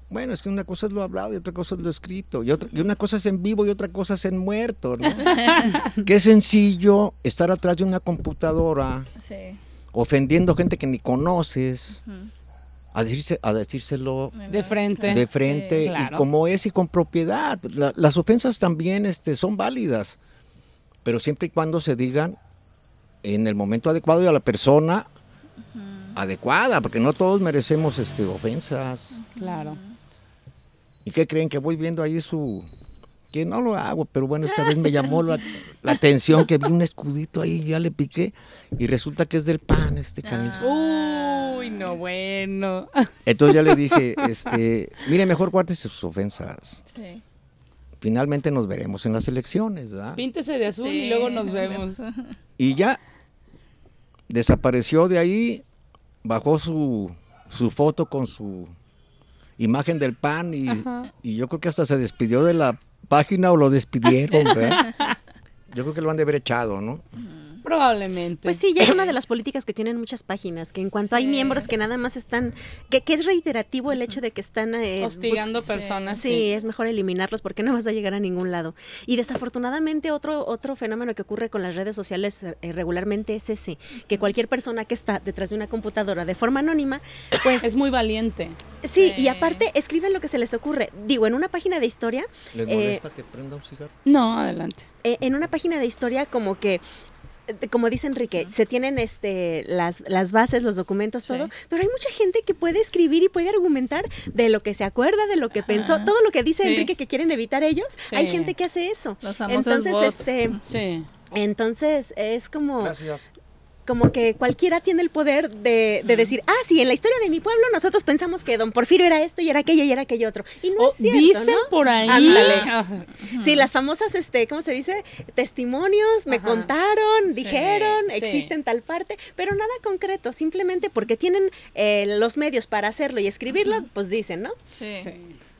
Bueno, es que una cosa es lo hablado y otra cosa es lo escrito. Y, otra, y una cosa es en vivo y otra cosa es en muerto, ¿no? Qué sencillo estar atrás de una computadora Sí. ofendiendo gente que ni conoces, a, decirse, a decírselo De frente. de frente Sí, claro. y como es y con propiedad. La- las ofensas también este, son válidas, pero siempre y cuando se digan en el momento adecuado y a la persona adecuada, porque no todos merecemos este, ofensas. Claro. ¿Y qué creen? Que voy viendo ahí su... Que no lo hago, pero bueno, esta vez me llamó la, la atención que vi un escudito ahí, ya le piqué y resulta que es del pan este canijo. Uy, no, bueno. Entonces ya le dije, este, mire, mejor guárdese sus ofensas. Sí. Finalmente nos veremos en las elecciones, ¿verdad? Píntese de azul y luego nos nos vemos. Y ya desapareció de ahí, bajó su, su foto con su imagen del pan y, y yo creo que hasta se despidió de la página o lo despidieron, ¿verdad? Yo creo que lo han de haber echado, ¿no? Probablemente. Pues sí, ya es una de las políticas que tienen muchas páginas, que en cuanto hay miembros que nada más están, que, que es reiterativo el hecho de que están eh, Hostigando personas. Sí, es mejor eliminarlos porque no vas a llegar a ningún lado. Y desafortunadamente otro otro fenómeno que ocurre con las redes sociales eh, regularmente es ese, que cualquier persona que está detrás de una computadora de forma anónima, pues Es muy valiente. sí, y aparte escriben lo que se les ocurre. Digo, en una página de historia, ¿Les eh, molesta que prenda un cigarro? No, adelante. eh, en una página de historia como que eh, como dice Enrique, se tienen este las, las bases, los documentos, todo, pero hay mucha gente que puede escribir y puede argumentar de lo que se acuerda, de lo que pensó, todo lo que dice Sí. Enrique que quieren evitar ellos, hay gente que hace eso. Los famosos entonces, bots. este, Sí. entonces es como Gracias. Como que cualquiera tiene el poder de, de decir, ah, sí, en la historia de mi pueblo nosotros pensamos que don Porfirio era esto y era aquello y era aquello otro. Y no O es cierto, dicen ¿no? por ahí. Ándale. Ah, Sí, las famosas, este, ¿cómo se dice? Testimonios, me Ajá. contaron, dijeron, sí. existe en tal parte, pero nada concreto, simplemente porque tienen eh, los medios para hacerlo y escribirlo, pues dicen, ¿no? Sí. sí.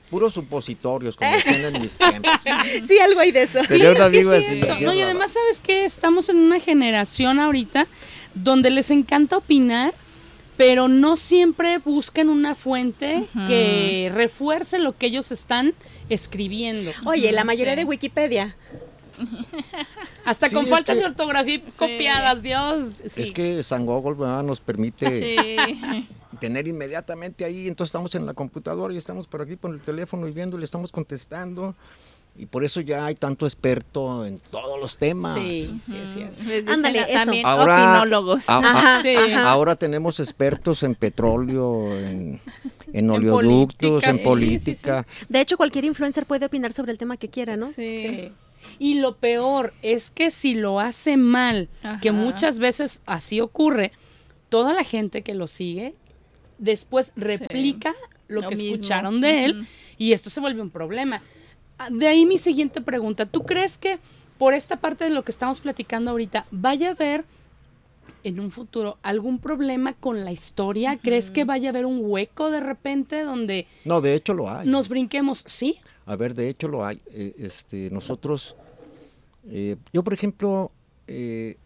Puros supositorios, como decían en mis tiempos. Sí, algo hay de eso. Un es que así, No, y además, ¿sabes qué? Estamos en una generación ahorita donde les encanta opinar, pero no siempre buscan una fuente que refuerce lo que ellos están escribiendo. Oye, la mayoría Sí. de Wikipedia. Hasta Sí, con faltas que- de ortografía copiadas, Dios. Sí. Es que San Google ¿verdad? nos permite Sí. tener inmediatamente ahí, entonces estamos en la computadora y estamos por aquí con el teléfono y viendo, le estamos contestando. Y por eso ya hay tanto experto en todos los temas. Sí, sí, es cierto. Les dicen Ándale, eso. también Ahora- opinólogos. a- Sí. Ahora tenemos expertos en petróleo, en, en En oleoductos, política, en sí, política. De hecho, cualquier influencer puede opinar sobre el tema que quiera, ¿no? Sí. Y lo peor es que si lo hace mal, que muchas veces así ocurre, toda la gente que lo sigue después replica lo, Lo que mismo. escucharon de él y esto se vuelve un problema. De ahí mi siguiente pregunta, ¿tú crees que por esta parte de lo que estamos platicando ahorita vaya a haber en un futuro algún problema con la historia? ¿Crees que vaya a haber un hueco de repente donde No, de hecho lo hay. nos brinquemos? Sí. A ver, de hecho lo hay. Eh, este, nosotros, eh, yo por ejemplo, eh,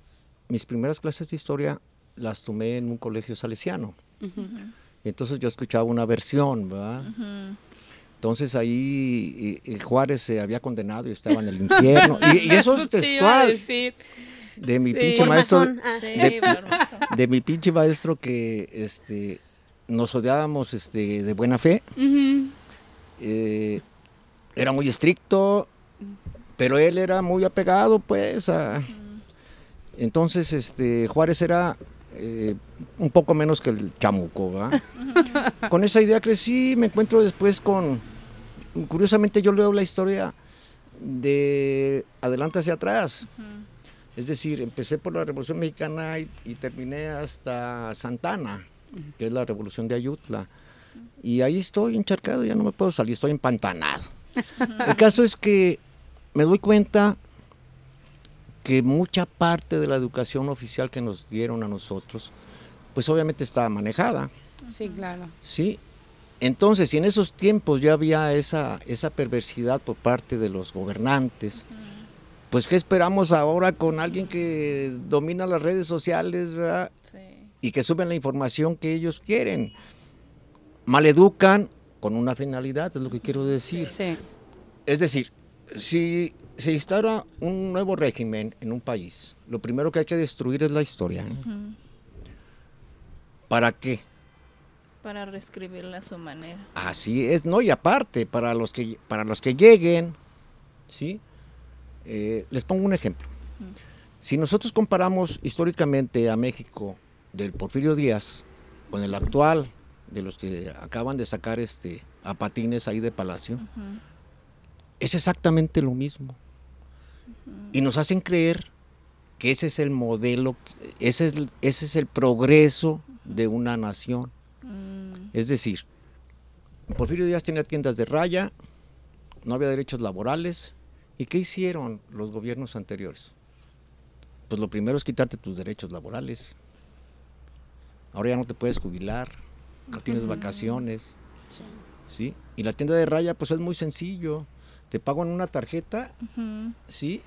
mis primeras clases de historia las tomé en un colegio salesiano. Entonces yo escuchaba una versión, ¿verdad? Entonces ahí eh, Juárez se había condenado y estaba en el infierno. y, y eso es textual de mi Sí. pinche Por maestro. Ah. Sí, De- mi pinche maestro que este, nos odiábamos este, de buena fe. Eh, era muy estricto, pero él era muy apegado, pues. a- Entonces, este, Juárez era eh, un poco menos que el chamuco, ¿va? con esa idea crecí, me encuentro después con, curiosamente yo leo la historia de adelante hacia atrás. Es decir, empecé por la Revolución Mexicana y, y terminé hasta Santana, que es la Revolución de Ayutla. Y ahí estoy encharcado, ya no me puedo salir, estoy empantanado. El caso es que me doy cuenta que mucha parte de la educación oficial que nos dieron a nosotros, pues obviamente estaba manejada, Sí, claro. ¿sí? Entonces, si en esos tiempos ya había esa, esa perversidad por parte de los gobernantes, pues ¿qué esperamos ahora con alguien que domina las redes sociales ¿verdad? Sí. y que suben la información que ellos quieren? Maleducan con una finalidad, es lo que quiero decir. Sí. Es decir, si se instaura un nuevo régimen en un país, lo primero que hay que destruir es la historia. ¿eh? ¿Para qué? Para reescribirla a su manera. Así es, no, y aparte, para los que, para los que lleguen, ¿sí? Eh, les pongo un ejemplo. Si nosotros comparamos históricamente a México del Porfirio Díaz con el actual, de los que acaban de sacar este a patines ahí de Palacio, es exactamente lo mismo. Y nos hacen creer que ese es el modelo, ese es, el- ese es el progreso de una nación. Es decir, Porfirio Díaz tenía tiendas de raya, no había derechos laborales. ¿Y qué hicieron los gobiernos anteriores? Pues lo primero es quitarte tus derechos laborales. Ahora ya no te puedes jubilar, no tienes vacaciones. ¿sí? Y la tienda de raya, pues es muy sencillo. Te pago en una tarjeta. ¿sí?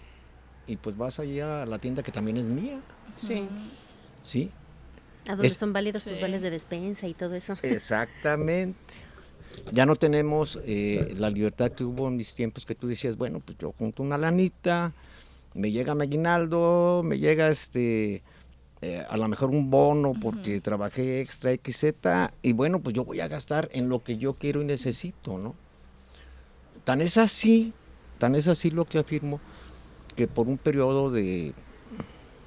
Y pues vas allí a la tienda que también es mía, Sí. ¿sí? A donde Es- son válidos tus vales de despensa y todo eso. Exactamente. Ya no tenemos eh, la libertad que hubo en mis tiempos que tú decías, bueno, pues yo junto una lanita, me llega mi aguinaldo, me llega este, eh, a lo mejor un bono porque trabajé extra XZ y bueno, pues yo voy a gastar en lo que yo quiero y necesito, ¿no? Tan es así, tan es así lo que afirmo, que por un periodo de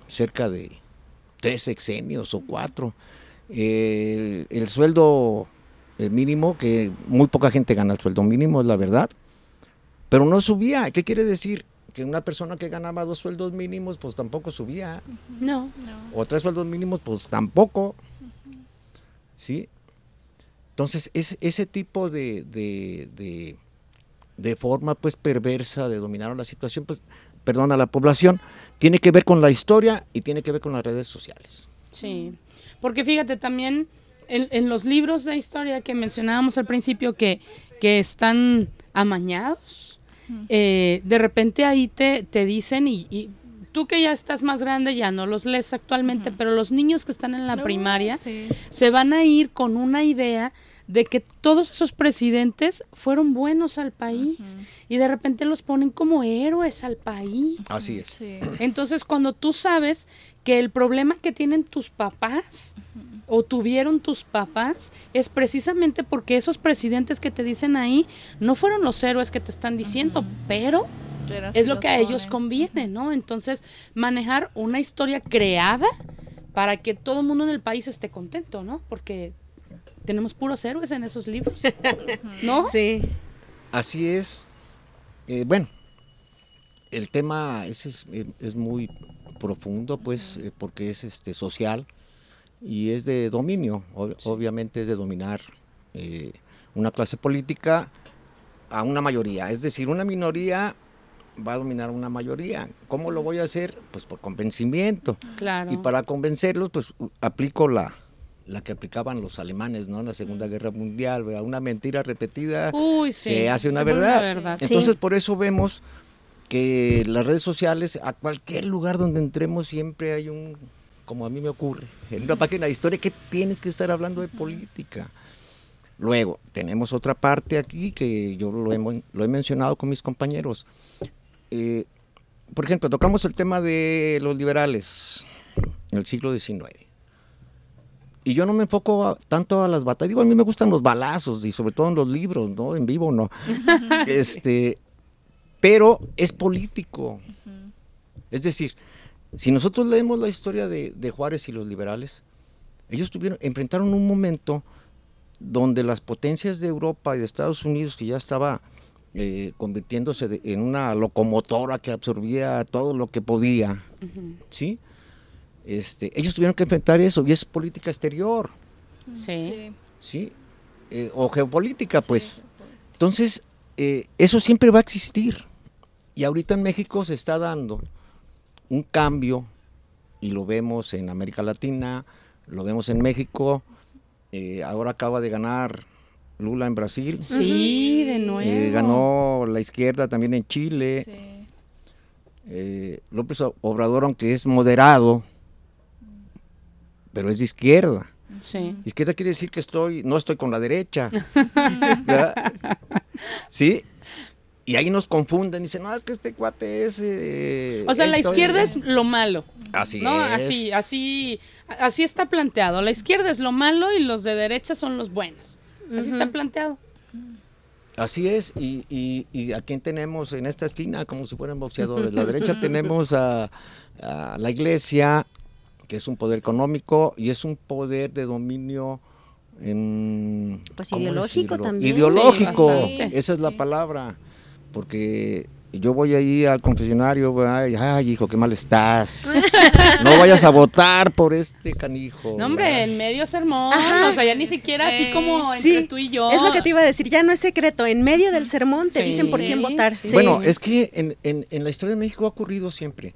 cerca de tres sexenios o cuatro, eh, el, el sueldo eh, mínimo, que muy poca gente gana el sueldo mínimo, es la verdad, pero no subía. ¿Qué quiere decir? Que una persona que ganaba dos sueldos mínimos, pues tampoco subía. No. O tres sueldos mínimos, pues tampoco. ¿Sí? Entonces, es, ese tipo de, de, de- de forma pues perversa de dominar la situación, pues, perdón, a la población, tiene que ver con la historia y tiene que ver con las redes sociales. Sí, porque fíjate también en, en los libros de historia que mencionábamos al principio que, que están amañados, eh, de repente ahí te, te dicen y, y tú que ya estás más grande ya no los lees actualmente, pero los niños que están en la primaria Sí. se van a ir con una idea de que todos esos presidentes fueron buenos al país y de repente los ponen como héroes al país. Así es. Sí. Entonces, cuando tú sabes que el problema que tienen tus papás o tuvieron tus papás es precisamente porque esos presidentes que te dicen ahí no fueron los héroes que te están diciendo, pero Pero es lo que a ellos conviene, ¿no? Entonces, manejar una historia creada para que todo el mundo en el país esté contento, ¿no? Porque tenemos puros héroes en esos libros, ¿no? Sí. Así es. Eh, bueno, el tema ese es, eh, es muy profundo, pues, eh, porque es este social y es de dominio. ob- Obviamente es de dominar eh, una clase política a una mayoría. Es decir, una minoría va a dominar a una mayoría. ¿Cómo lo voy a hacer? Pues por convencimiento. Claro. Y para convencerlos, pues aplico la, la que aplicaban los alemanes, ¿no? En la Segunda Guerra Mundial, ¿verdad? una mentira repetida Uy, sí, se hace una se verdad. Entonces, Sí. por eso vemos que las redes sociales, a cualquier lugar donde entremos, siempre hay un, como a mí me ocurre, en una página de historia que tienes que estar hablando de política. Luego, tenemos otra parte aquí que yo lo he, mon- lo he mencionado con mis compañeros. Eh, por ejemplo, tocamos el tema de los liberales en el siglo XIX. Y yo no me enfoco a- tanto a las batallas. Digo, a mí me gustan los balazos y sobre todo en los libros, ¿no? En vivo no. este, pero es político. Es decir, si nosotros leemos la historia de, de Juárez y los liberales, ellos tuvieron, enfrentaron un momento donde las potencias de Europa y de Estados Unidos, que ya estaba eh, convirtiéndose de- en una locomotora que absorbía todo lo que podía, ¿sí? Este, ellos tuvieron que enfrentar eso y es política exterior, Sí. ¿sí? Eh, o geopolítica, pues. Entonces, eh, eso siempre va a existir. Y ahorita en México se está dando un cambio, y lo vemos en América Latina, lo vemos en México, eh, ahora acaba de ganar Lula en Brasil, Sí, de nuevo. eh, ganó la izquierda también en Chile, Sí. eh, López Obrador, aunque es moderado, pero es de izquierda. Sí. Izquierda quiere decir que estoy, no estoy con la derecha. ¿Sí? Y ahí nos confunden, dicen, no, es que este cuate es... eh, O sea, la izquierda eh". es lo malo. Así ¿no? es. Así, así, así está planteado. La izquierda es lo malo y los de derecha son los buenos. Así está planteado. Así es, y, y, y a quién tenemos en esta esquina como si fueran boxeadores. La derecha tenemos a, a la iglesia, que es un poder económico y es un poder de dominio em, Pues ¿cómo ideológico decirlo? también. Ideológico, Sí, esa es la palabra. Porque yo voy ahí al confesionario, ¿verdad? y, ay, hijo, qué mal estás. no vayas a votar por este canijo. No, hombre, ¿verdad? en medio sermón. Ajá. O sea, ya ni siquiera así como entre Sí, tú y yo. es lo que te iba a decir, ya no es secreto, en medio del sermón te Sí. dicen por quién votar. Bueno, es que en, en- en la historia de México ha ocurrido siempre.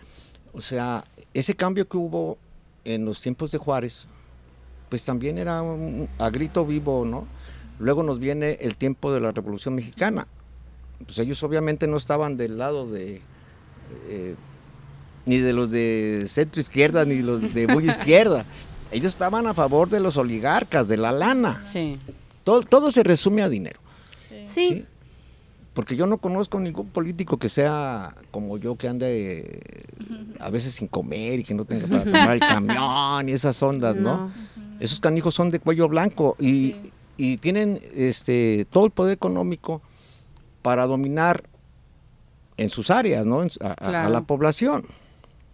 O sea, ese cambio que hubo en los tiempos de Juárez, pues también era un- a grito vivo, ¿no? Luego nos viene el tiempo de la Revolución Mexicana. Pues ellos obviamente no estaban del lado de eh, ni de los de centro izquierda ni los de muy izquierda. Ellos estaban a favor de los oligarcas, de la lana. Sí. Todo, todo se resume a dinero. Sí. ¿sí? Porque yo no conozco ningún político que sea como yo, que ande eh, a veces sin comer y que no tenga para tomar el camión y esas ondas, ¿no? No. Esos canijos son de cuello blanco y, y tienen este todo el poder económico para dominar en sus áreas, ¿no? A, la población,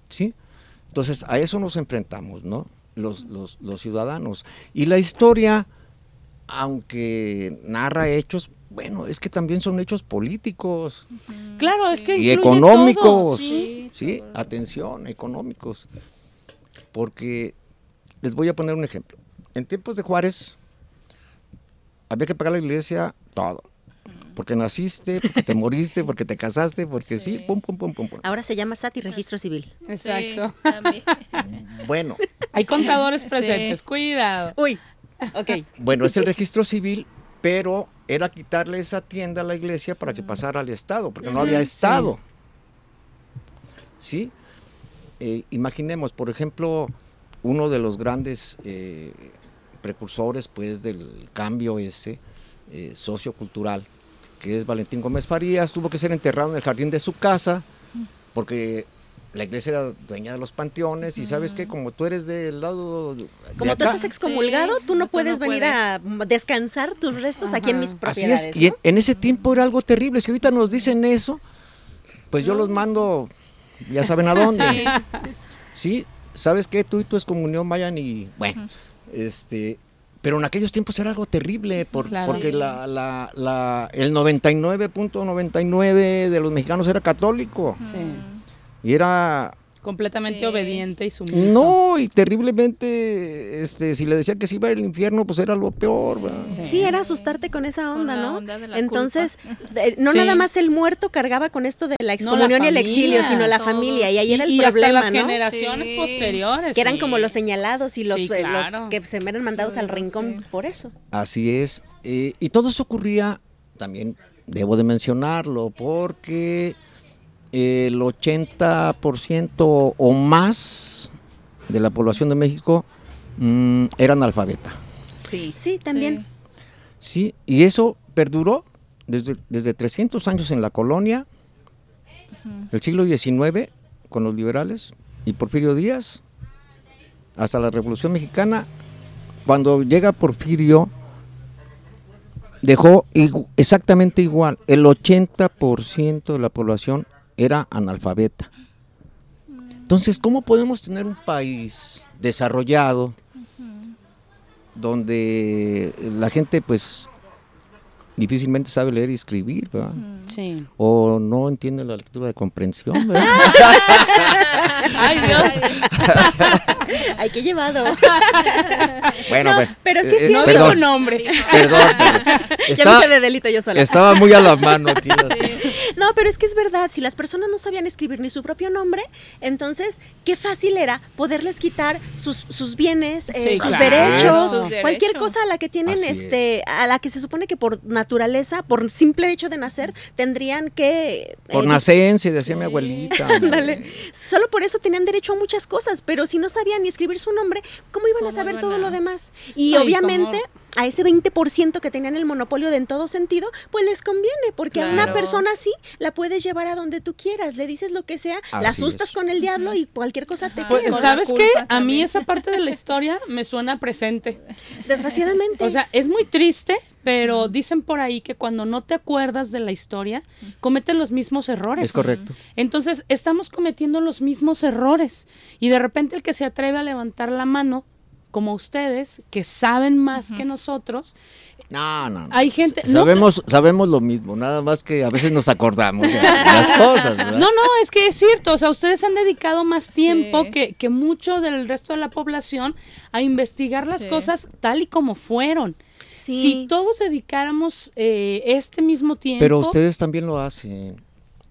¿sí? Entonces a eso nos enfrentamos, ¿no? Los, los, los ciudadanos. Y la historia, aunque narra hechos, bueno, es que también son hechos políticos Claro, es que y económicos, todo, sí. sí, atención, económicos. Porque les voy a poner un ejemplo. En tiempos de Juárez había que pagar la iglesia todo. Porque naciste, porque te moriste, porque te casaste, porque sí, pum, pum, pum, pum, pum. Ahora se llama SAT y registro civil. Exacto. Sí. Bueno, Hay contadores presentes, cuidado. Uy, ok. bueno, es el registro civil, pero era quitarle esa tienda a la iglesia para que pasara al Estado, porque no había Estado. ¿Sí? Eh, imaginemos, por ejemplo, uno de los grandes eh, precursores pues, del cambio ese eh, sociocultural, que es Valentín Gómez Farías, tuvo que ser enterrado en el jardín de su casa, porque la iglesia era dueña de los panteones, y sabes que como tú eres del lado de Como tú estás excomulgado, tú no tú puedes no venir puedes. a descansar tus restos aquí en mis Así propiedades. es, y en, ese tiempo era algo terrible. Si ahorita nos dicen eso, pues yo los mando, ya saben a dónde. Sí, ¿sabes qué? Tú y tu excomunión vayan y, bueno, este, pero en aquellos tiempos era algo terrible, por- Claro. porque la, la, la, el 99.99 de los mexicanos era católico. Sí. Y era Completamente Sí. obediente y sumiso. no, y terriblemente, este, si le decía que se iba al infierno, pues era lo peor. Sí, era asustarte con esa Con onda, la ¿no? onda de la Entonces, no Sí. nada más el muerto cargaba con esto de la excomunión y el exilio, sino la todos. familia, y ahí Y, era el y hasta problema, las ¿no? generaciones Sí. posteriores. Que eran sí. como los señalados y los, Sí, claro. los que se eran mandados al rincón sí. por eso. Así es. eh, y todo eso ocurría, también debo de mencionarlo, porque el 80% o más de la población de México mm, era analfabeta. Sí. Sí, también. Sí, y eso perduró desde, desde 300 años en la colonia, el siglo XIX con los liberales y Porfirio Díaz, hasta la Revolución Mexicana. Cuando llega Porfirio, dejó exactamente igual, el 80% de la población era analfabeta. Entonces, ¿cómo podemos tener un país desarrollado donde la gente pues difícilmente sabe leer y escribir, ¿verdad? Sí. O no entiende la lectura de comprensión, ¿verdad? Ay, Dios. Ay, qué llevado. bueno, No, bueno, pero sí es eh, cierto. No digo perdón, nombres. perdón, perdón. ya Está- me hice de delito yo sola. estaba muy a la mano aquí. las- No, pero es que es verdad, si las personas no sabían escribir ni su propio nombre, entonces qué fácil era poderles quitar sus, sus bienes, eh, Sí, sus, claro. derechos, Sus cualquier cosa a la que tienen, Así es. este, a la que se supone que por naturaleza, por simple hecho de nacer, tendrían que Por eh, nacencia, decía mi abuelita. Ándale. Solo por eso tenían derecho a muchas cosas, pero si no sabían ni escribir su nombre, ¿cómo iban a ¿Cómo saber iban todo a- lo demás? Y Ay, obviamente cómo- a ese 20% que tenían el monopolio de en todo sentido, pues les conviene, porque a una persona así la puedes llevar a donde tú quieras, le dices lo que sea, la asustas es. con el diablo y cualquier cosa te. Pues, ¿Sabes qué? A mí esa parte de la historia me suena presente. Desgraciadamente. O sea, es muy triste, pero dicen por ahí que cuando no te acuerdas de la historia, cometen los mismos errores. Es correcto. Entonces, estamos cometiendo los mismos errores. Y de repente el que se atreve a levantar la mano, como ustedes, que saben más que nosotros, No, no, no. hay gente... no, Sabemos, sabemos lo mismo, nada más que a veces nos acordamos de las cosas, ¿verdad? No, no, es que es cierto, o sea, ustedes han dedicado más tiempo Sí. que, que mucho del resto de la población a investigar las Sí. cosas tal y como fueron. sí. Si todos dedicáramos eh, este mismo tiempo... Pero ustedes también lo hacen.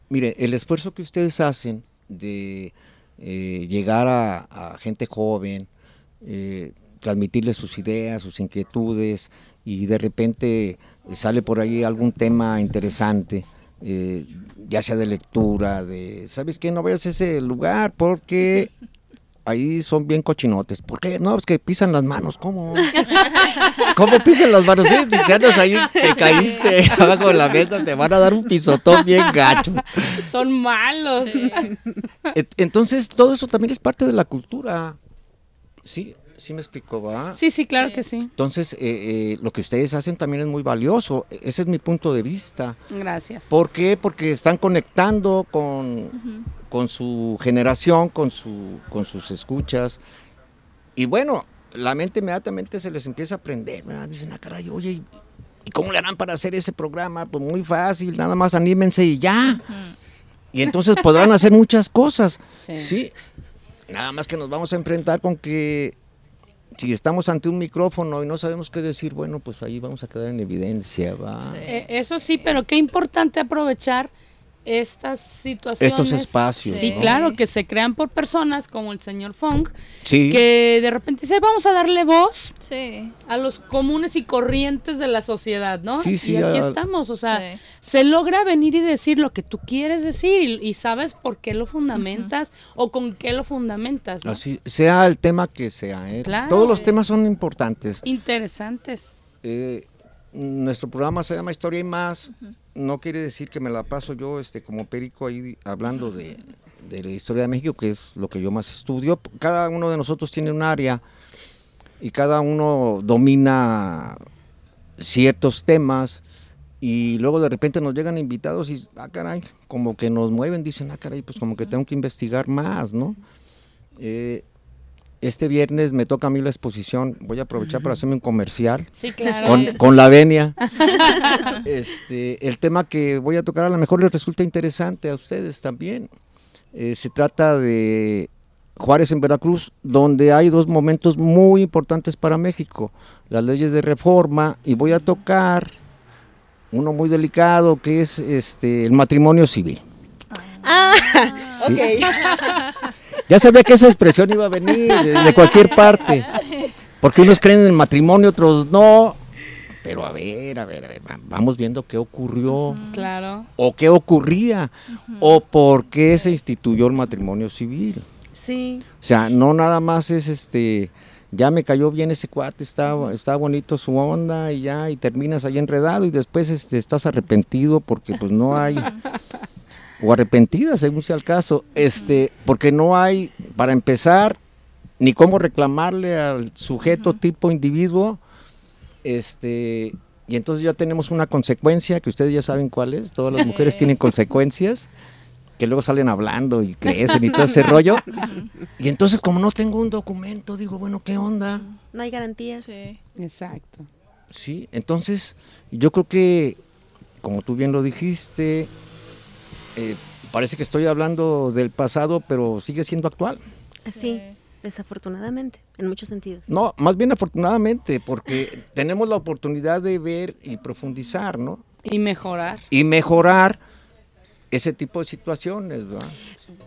Mire, el esfuerzo que ustedes hacen de eh, llegar a, a gente joven, eh, transmitirles sus ideas, sus inquietudes y de repente sale por ahí algún tema interesante, eh, ya sea de lectura, de, ¿sabes qué? No vayas a ese lugar porque ahí son bien cochinotes. ¿Por qué? No, es que pisan las manos. ¿Cómo? ¿Cómo pisan las manos? Sí, si andas ahí, te caíste abajo de la mesa, te van a dar un pisotón bien gacho. Son malos. Entonces, todo eso también es parte de la cultura. Sí, sí me explicó, ¿va? Sí, sí, claro que sí. Entonces, eh, eh, lo que ustedes hacen también es muy valioso. Ese es mi punto de vista. Gracias. ¿Por qué? Porque están conectando con, con su generación, con, su, con sus escuchas. Y bueno, la mente inmediatamente se les empieza a aprender. ¿verdad? Dicen, ah, caray, oye, ¿y- ¿y cómo le harán para hacer ese programa? Pues muy fácil, nada más anímense y ya. Y entonces podrán hacer muchas cosas. Sí. Sí. Nada más que nos vamos a enfrentar con que si estamos ante un micrófono y no sabemos qué decir, bueno, pues ahí vamos a quedar en evidencia, ¿va? Eh, eso sí, pero qué importante aprovechar estas situaciones. Estos espacios, Sí, ¿no? claro, que se crean por personas como el señor Fong, Sí. que de repente dice, vamos a darle voz Sí. a los comunes y corrientes de la sociedad, ¿no? Sí, sí, y aquí a- estamos, o sea, Sí. se logra venir y decir lo que tú quieres decir y, y sabes por qué lo fundamentas o con qué lo fundamentas, ¿no? Así, sea el tema que sea. ¿eh? Claro. Todos los temas son importantes. Interesantes. Eh, nuestro programa se llama Historia y Más. No quiere decir que me la paso yo este, como perico ahí hablando de, de la historia de México, que es lo que yo más estudio. Cada uno de nosotros tiene un área y cada uno domina ciertos temas. Y luego de repente nos llegan invitados y, ah, caray, como que nos mueven, dicen, ah, caray, pues como que tengo que investigar más, ¿no? Eh, este viernes me toca a mí la exposición, voy a aprovechar para hacerme un comercial Sí, claro. con, con la venia. este, el tema que voy a tocar a lo mejor les resulta interesante a ustedes también. Eh, se trata de Juárez en Veracruz, donde hay dos momentos muy importantes para México, las leyes de reforma, y voy a tocar uno muy delicado que es este, el matrimonio civil. Ah, Sí. ok. Ya sabía que esa expresión iba a venir de, cualquier parte. Porque unos creen en el matrimonio, otros no. Pero a ver, a ver, a ver, va- vamos viendo qué ocurrió, Claro. o qué ocurría, o por qué se instituyó el matrimonio civil. Sí. O sea, no nada más es este, ya me cayó bien ese cuate, está, está bonito su onda y ya, y terminas ahí enredado y después este, estás arrepentido porque pues no hay, o arrepentida según sea el caso, este, porque no hay, para empezar, ni cómo reclamarle al sujeto tipo individuo, este, y entonces ya tenemos una consecuencia que ustedes ya saben cuál es, todas las mujeres tienen consecuencias que luego salen hablando y crecen y todo ese rollo. Y entonces como no tengo un documento, digo, bueno, ¿qué onda? No hay garantías. Sí. Exacto. Sí, entonces yo creo que, como tú bien lo dijiste, eh, parece que estoy hablando del pasado, pero sigue siendo actual. Así, desafortunadamente, en muchos sentidos. No, más bien afortunadamente, porque tenemos la oportunidad de ver y profundizar, ¿no? Y mejorar. Y mejorar ese tipo de situaciones, ¿verdad?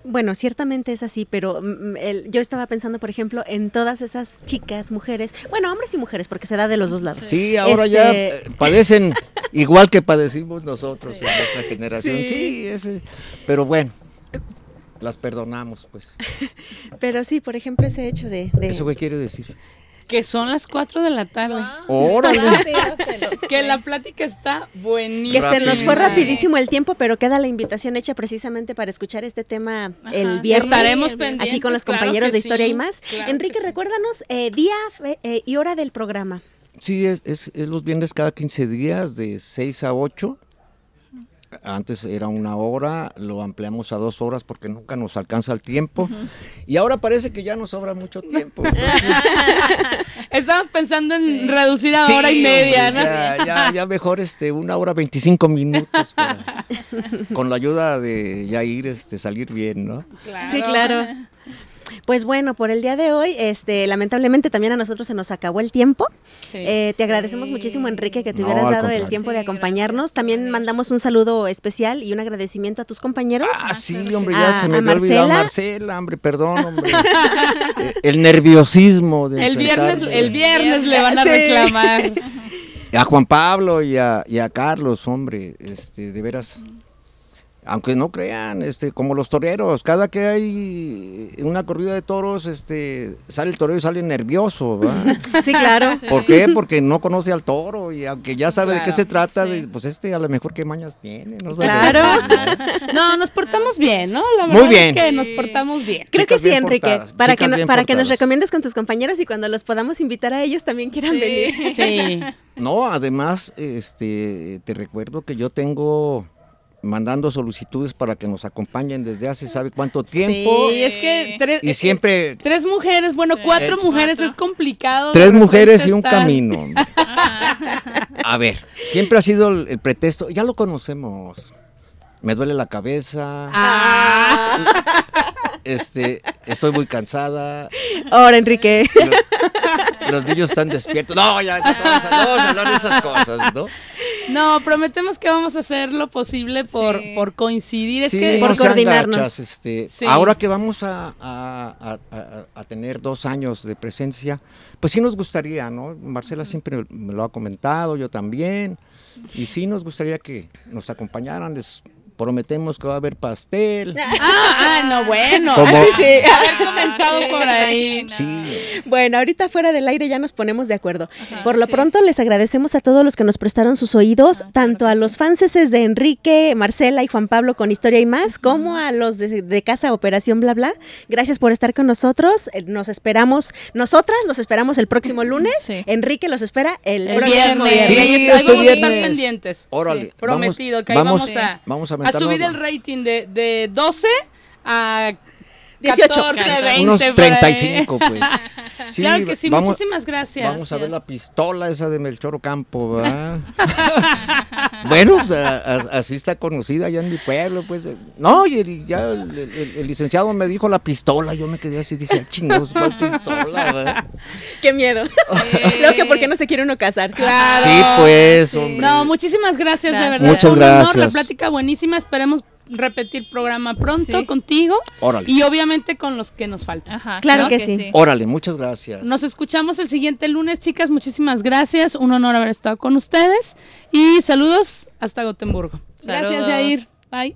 Bueno, ciertamente es así, pero mm, el- yo estaba pensando, por ejemplo, en todas esas chicas, mujeres, bueno, hombres y mujeres, porque se da de los dos lados. Sí, ahora ya Este, eh, padecen igual que padecimos nosotros en nuestra generación. Sí. Sí, ese, pero bueno, las perdonamos, pues. Pero sí, por ejemplo, ese hecho de... de- ¿Eso qué quiere decir? Que son las 4 de la tarde. Órale. Que la plática está que buenísima. se nos fue Rapidísimo. el tiempo, pero queda la invitación hecha precisamente para escuchar este tema el viernes. Estaremos aquí pendientes, con los claro compañeros que de Historia sí, y más. claro Enrique, que sí. recuérdanos eh, día fe- eh, y hora del programa. Sí, es, es, es los viernes cada 15 días, de 6 a 8. Antes era una hora, lo ampliamos a dos horas porque nunca nos alcanza el tiempo. Y ahora parece que ya nos sobra mucho tiempo. Estamos pensando en reducir a Sí, hora y media, hombre, ¿no? Ya, ya, ya mejor este, una hora 25 minutos. para- con la ayuda de Yair este, salir bien, ¿no? Sí, claro. Pues bueno, por el día de hoy, este, lamentablemente también a nosotros se nos acabó el tiempo. Sí. Eh, te agradecemos muchísimo, Enrique, que te No, hubieras dado el tiempo de acompañarnos. gracias También mandamos un saludo especial y un agradecimiento a tus compañeros. Ah, sí, hombre, ya A- se me había olvidado Marcela. Marcela, hombre, perdón, hombre. Eh, el nerviosismo de El viernes, el viernes le van a Sí. reclamar. A Juan Pablo y a, y a Carlos, hombre, este, de veras. Aunque no crean, este, como los toreros, cada que hay una corrida de toros, este, sale el torero y sale nervioso, ¿verdad? Sí, claro. ¿Por qué? Porque no conoce al toro y aunque ya sabe de qué se trata, sí. de- pues este a lo mejor qué mañas tiene, no. Claro. No, nos portamos bien, ¿no? La Muy bien. es que nos portamos bien. Creo que sí, Enrique. portadas, Para chicas que, no- para que nos recomiendes con tus compañeros y cuando los podamos invitar a ellos también quieran venir. Sí. No, además, este, te recuerdo que yo tengo mandando solicitudes para que nos acompañen desde hace sabe cuánto tiempo Sí, es que tres, y siempre tres mujeres, bueno, cuatro Eh, mujeres cuatro. es complicado. tres mujeres y un estar- camino. A ver, siempre ha sido el, el pretexto, ya lo conocemos. Me duele la cabeza, Ah, este, estoy muy cansada, Ahora, Enrique. los, los niños están despiertos. No, ya, no vamos a, no vamos a hablar de esas cosas, ¿no? no, prometemos que vamos a hacer lo posible por, Sí. por coincidir. Es Sí, que Por coordinarnos. gachas, este, Sí. Ahora que vamos a, a- a- a- a tener dos años de presencia, pues sí nos gustaría, ¿no? Marcela siempre me lo ha comentado, yo también, y sí nos gustaría que nos acompañaran, les prometemos que va a haber pastel. Ah, ah, no, bueno. Como- Sí, sí. Haber comenzado por ahí. Sí, Bueno, ahorita fuera del aire ya nos ponemos de acuerdo. Ajá, Por lo sí. pronto les agradecemos a todos los que nos prestaron sus oídos, Ah, tanto claro a los sí. fanses de Enrique, Marcela y Juan Pablo con Historia y más, como a los de, de Casa Operación Bla Bla. Gracias por estar con nosotros. Eh, Nos esperamos, nosotras los esperamos el próximo lunes. Sí. Enrique los espera el, El próximo viernes. Sí, y ahí, ahí vamos a estar viernes. pendientes. Órale, Sí, prometido vamos- que ahí vamos- vamos, a, vamos a a subir el rating de, de 12 a 18. 14, 20. unos por ahí. 35, pues. Sí, claro que sí, vamos- muchísimas gracias. Vamos a ver la pistola esa de Melchor Ocampo, ¿verdad? bueno, pues, a- a- así está conocida ya en mi pueblo, pues. No, y el, ya el, el- el licenciado me dijo la pistola, yo me quedé así, dije, "Ah, chingados, ¿cuál pistola? verdad?" Qué miedo. Creo que porque no se quiere uno casar. Claro. Sí, pues, hombre. No, muchísimas gracias, de verdad. Muchas Un honor, la plática buenísima. Esperemos repetir programa pronto Sí. contigo Órale. y obviamente con los que nos faltan. Ajá, Claro que sí. Órale, muchas gracias. Nos escuchamos el siguiente lunes, chicas. Muchísimas gracias. Un honor haber estado con ustedes. Y saludos hasta Gotemburgo. Gracias. Yair. Bye.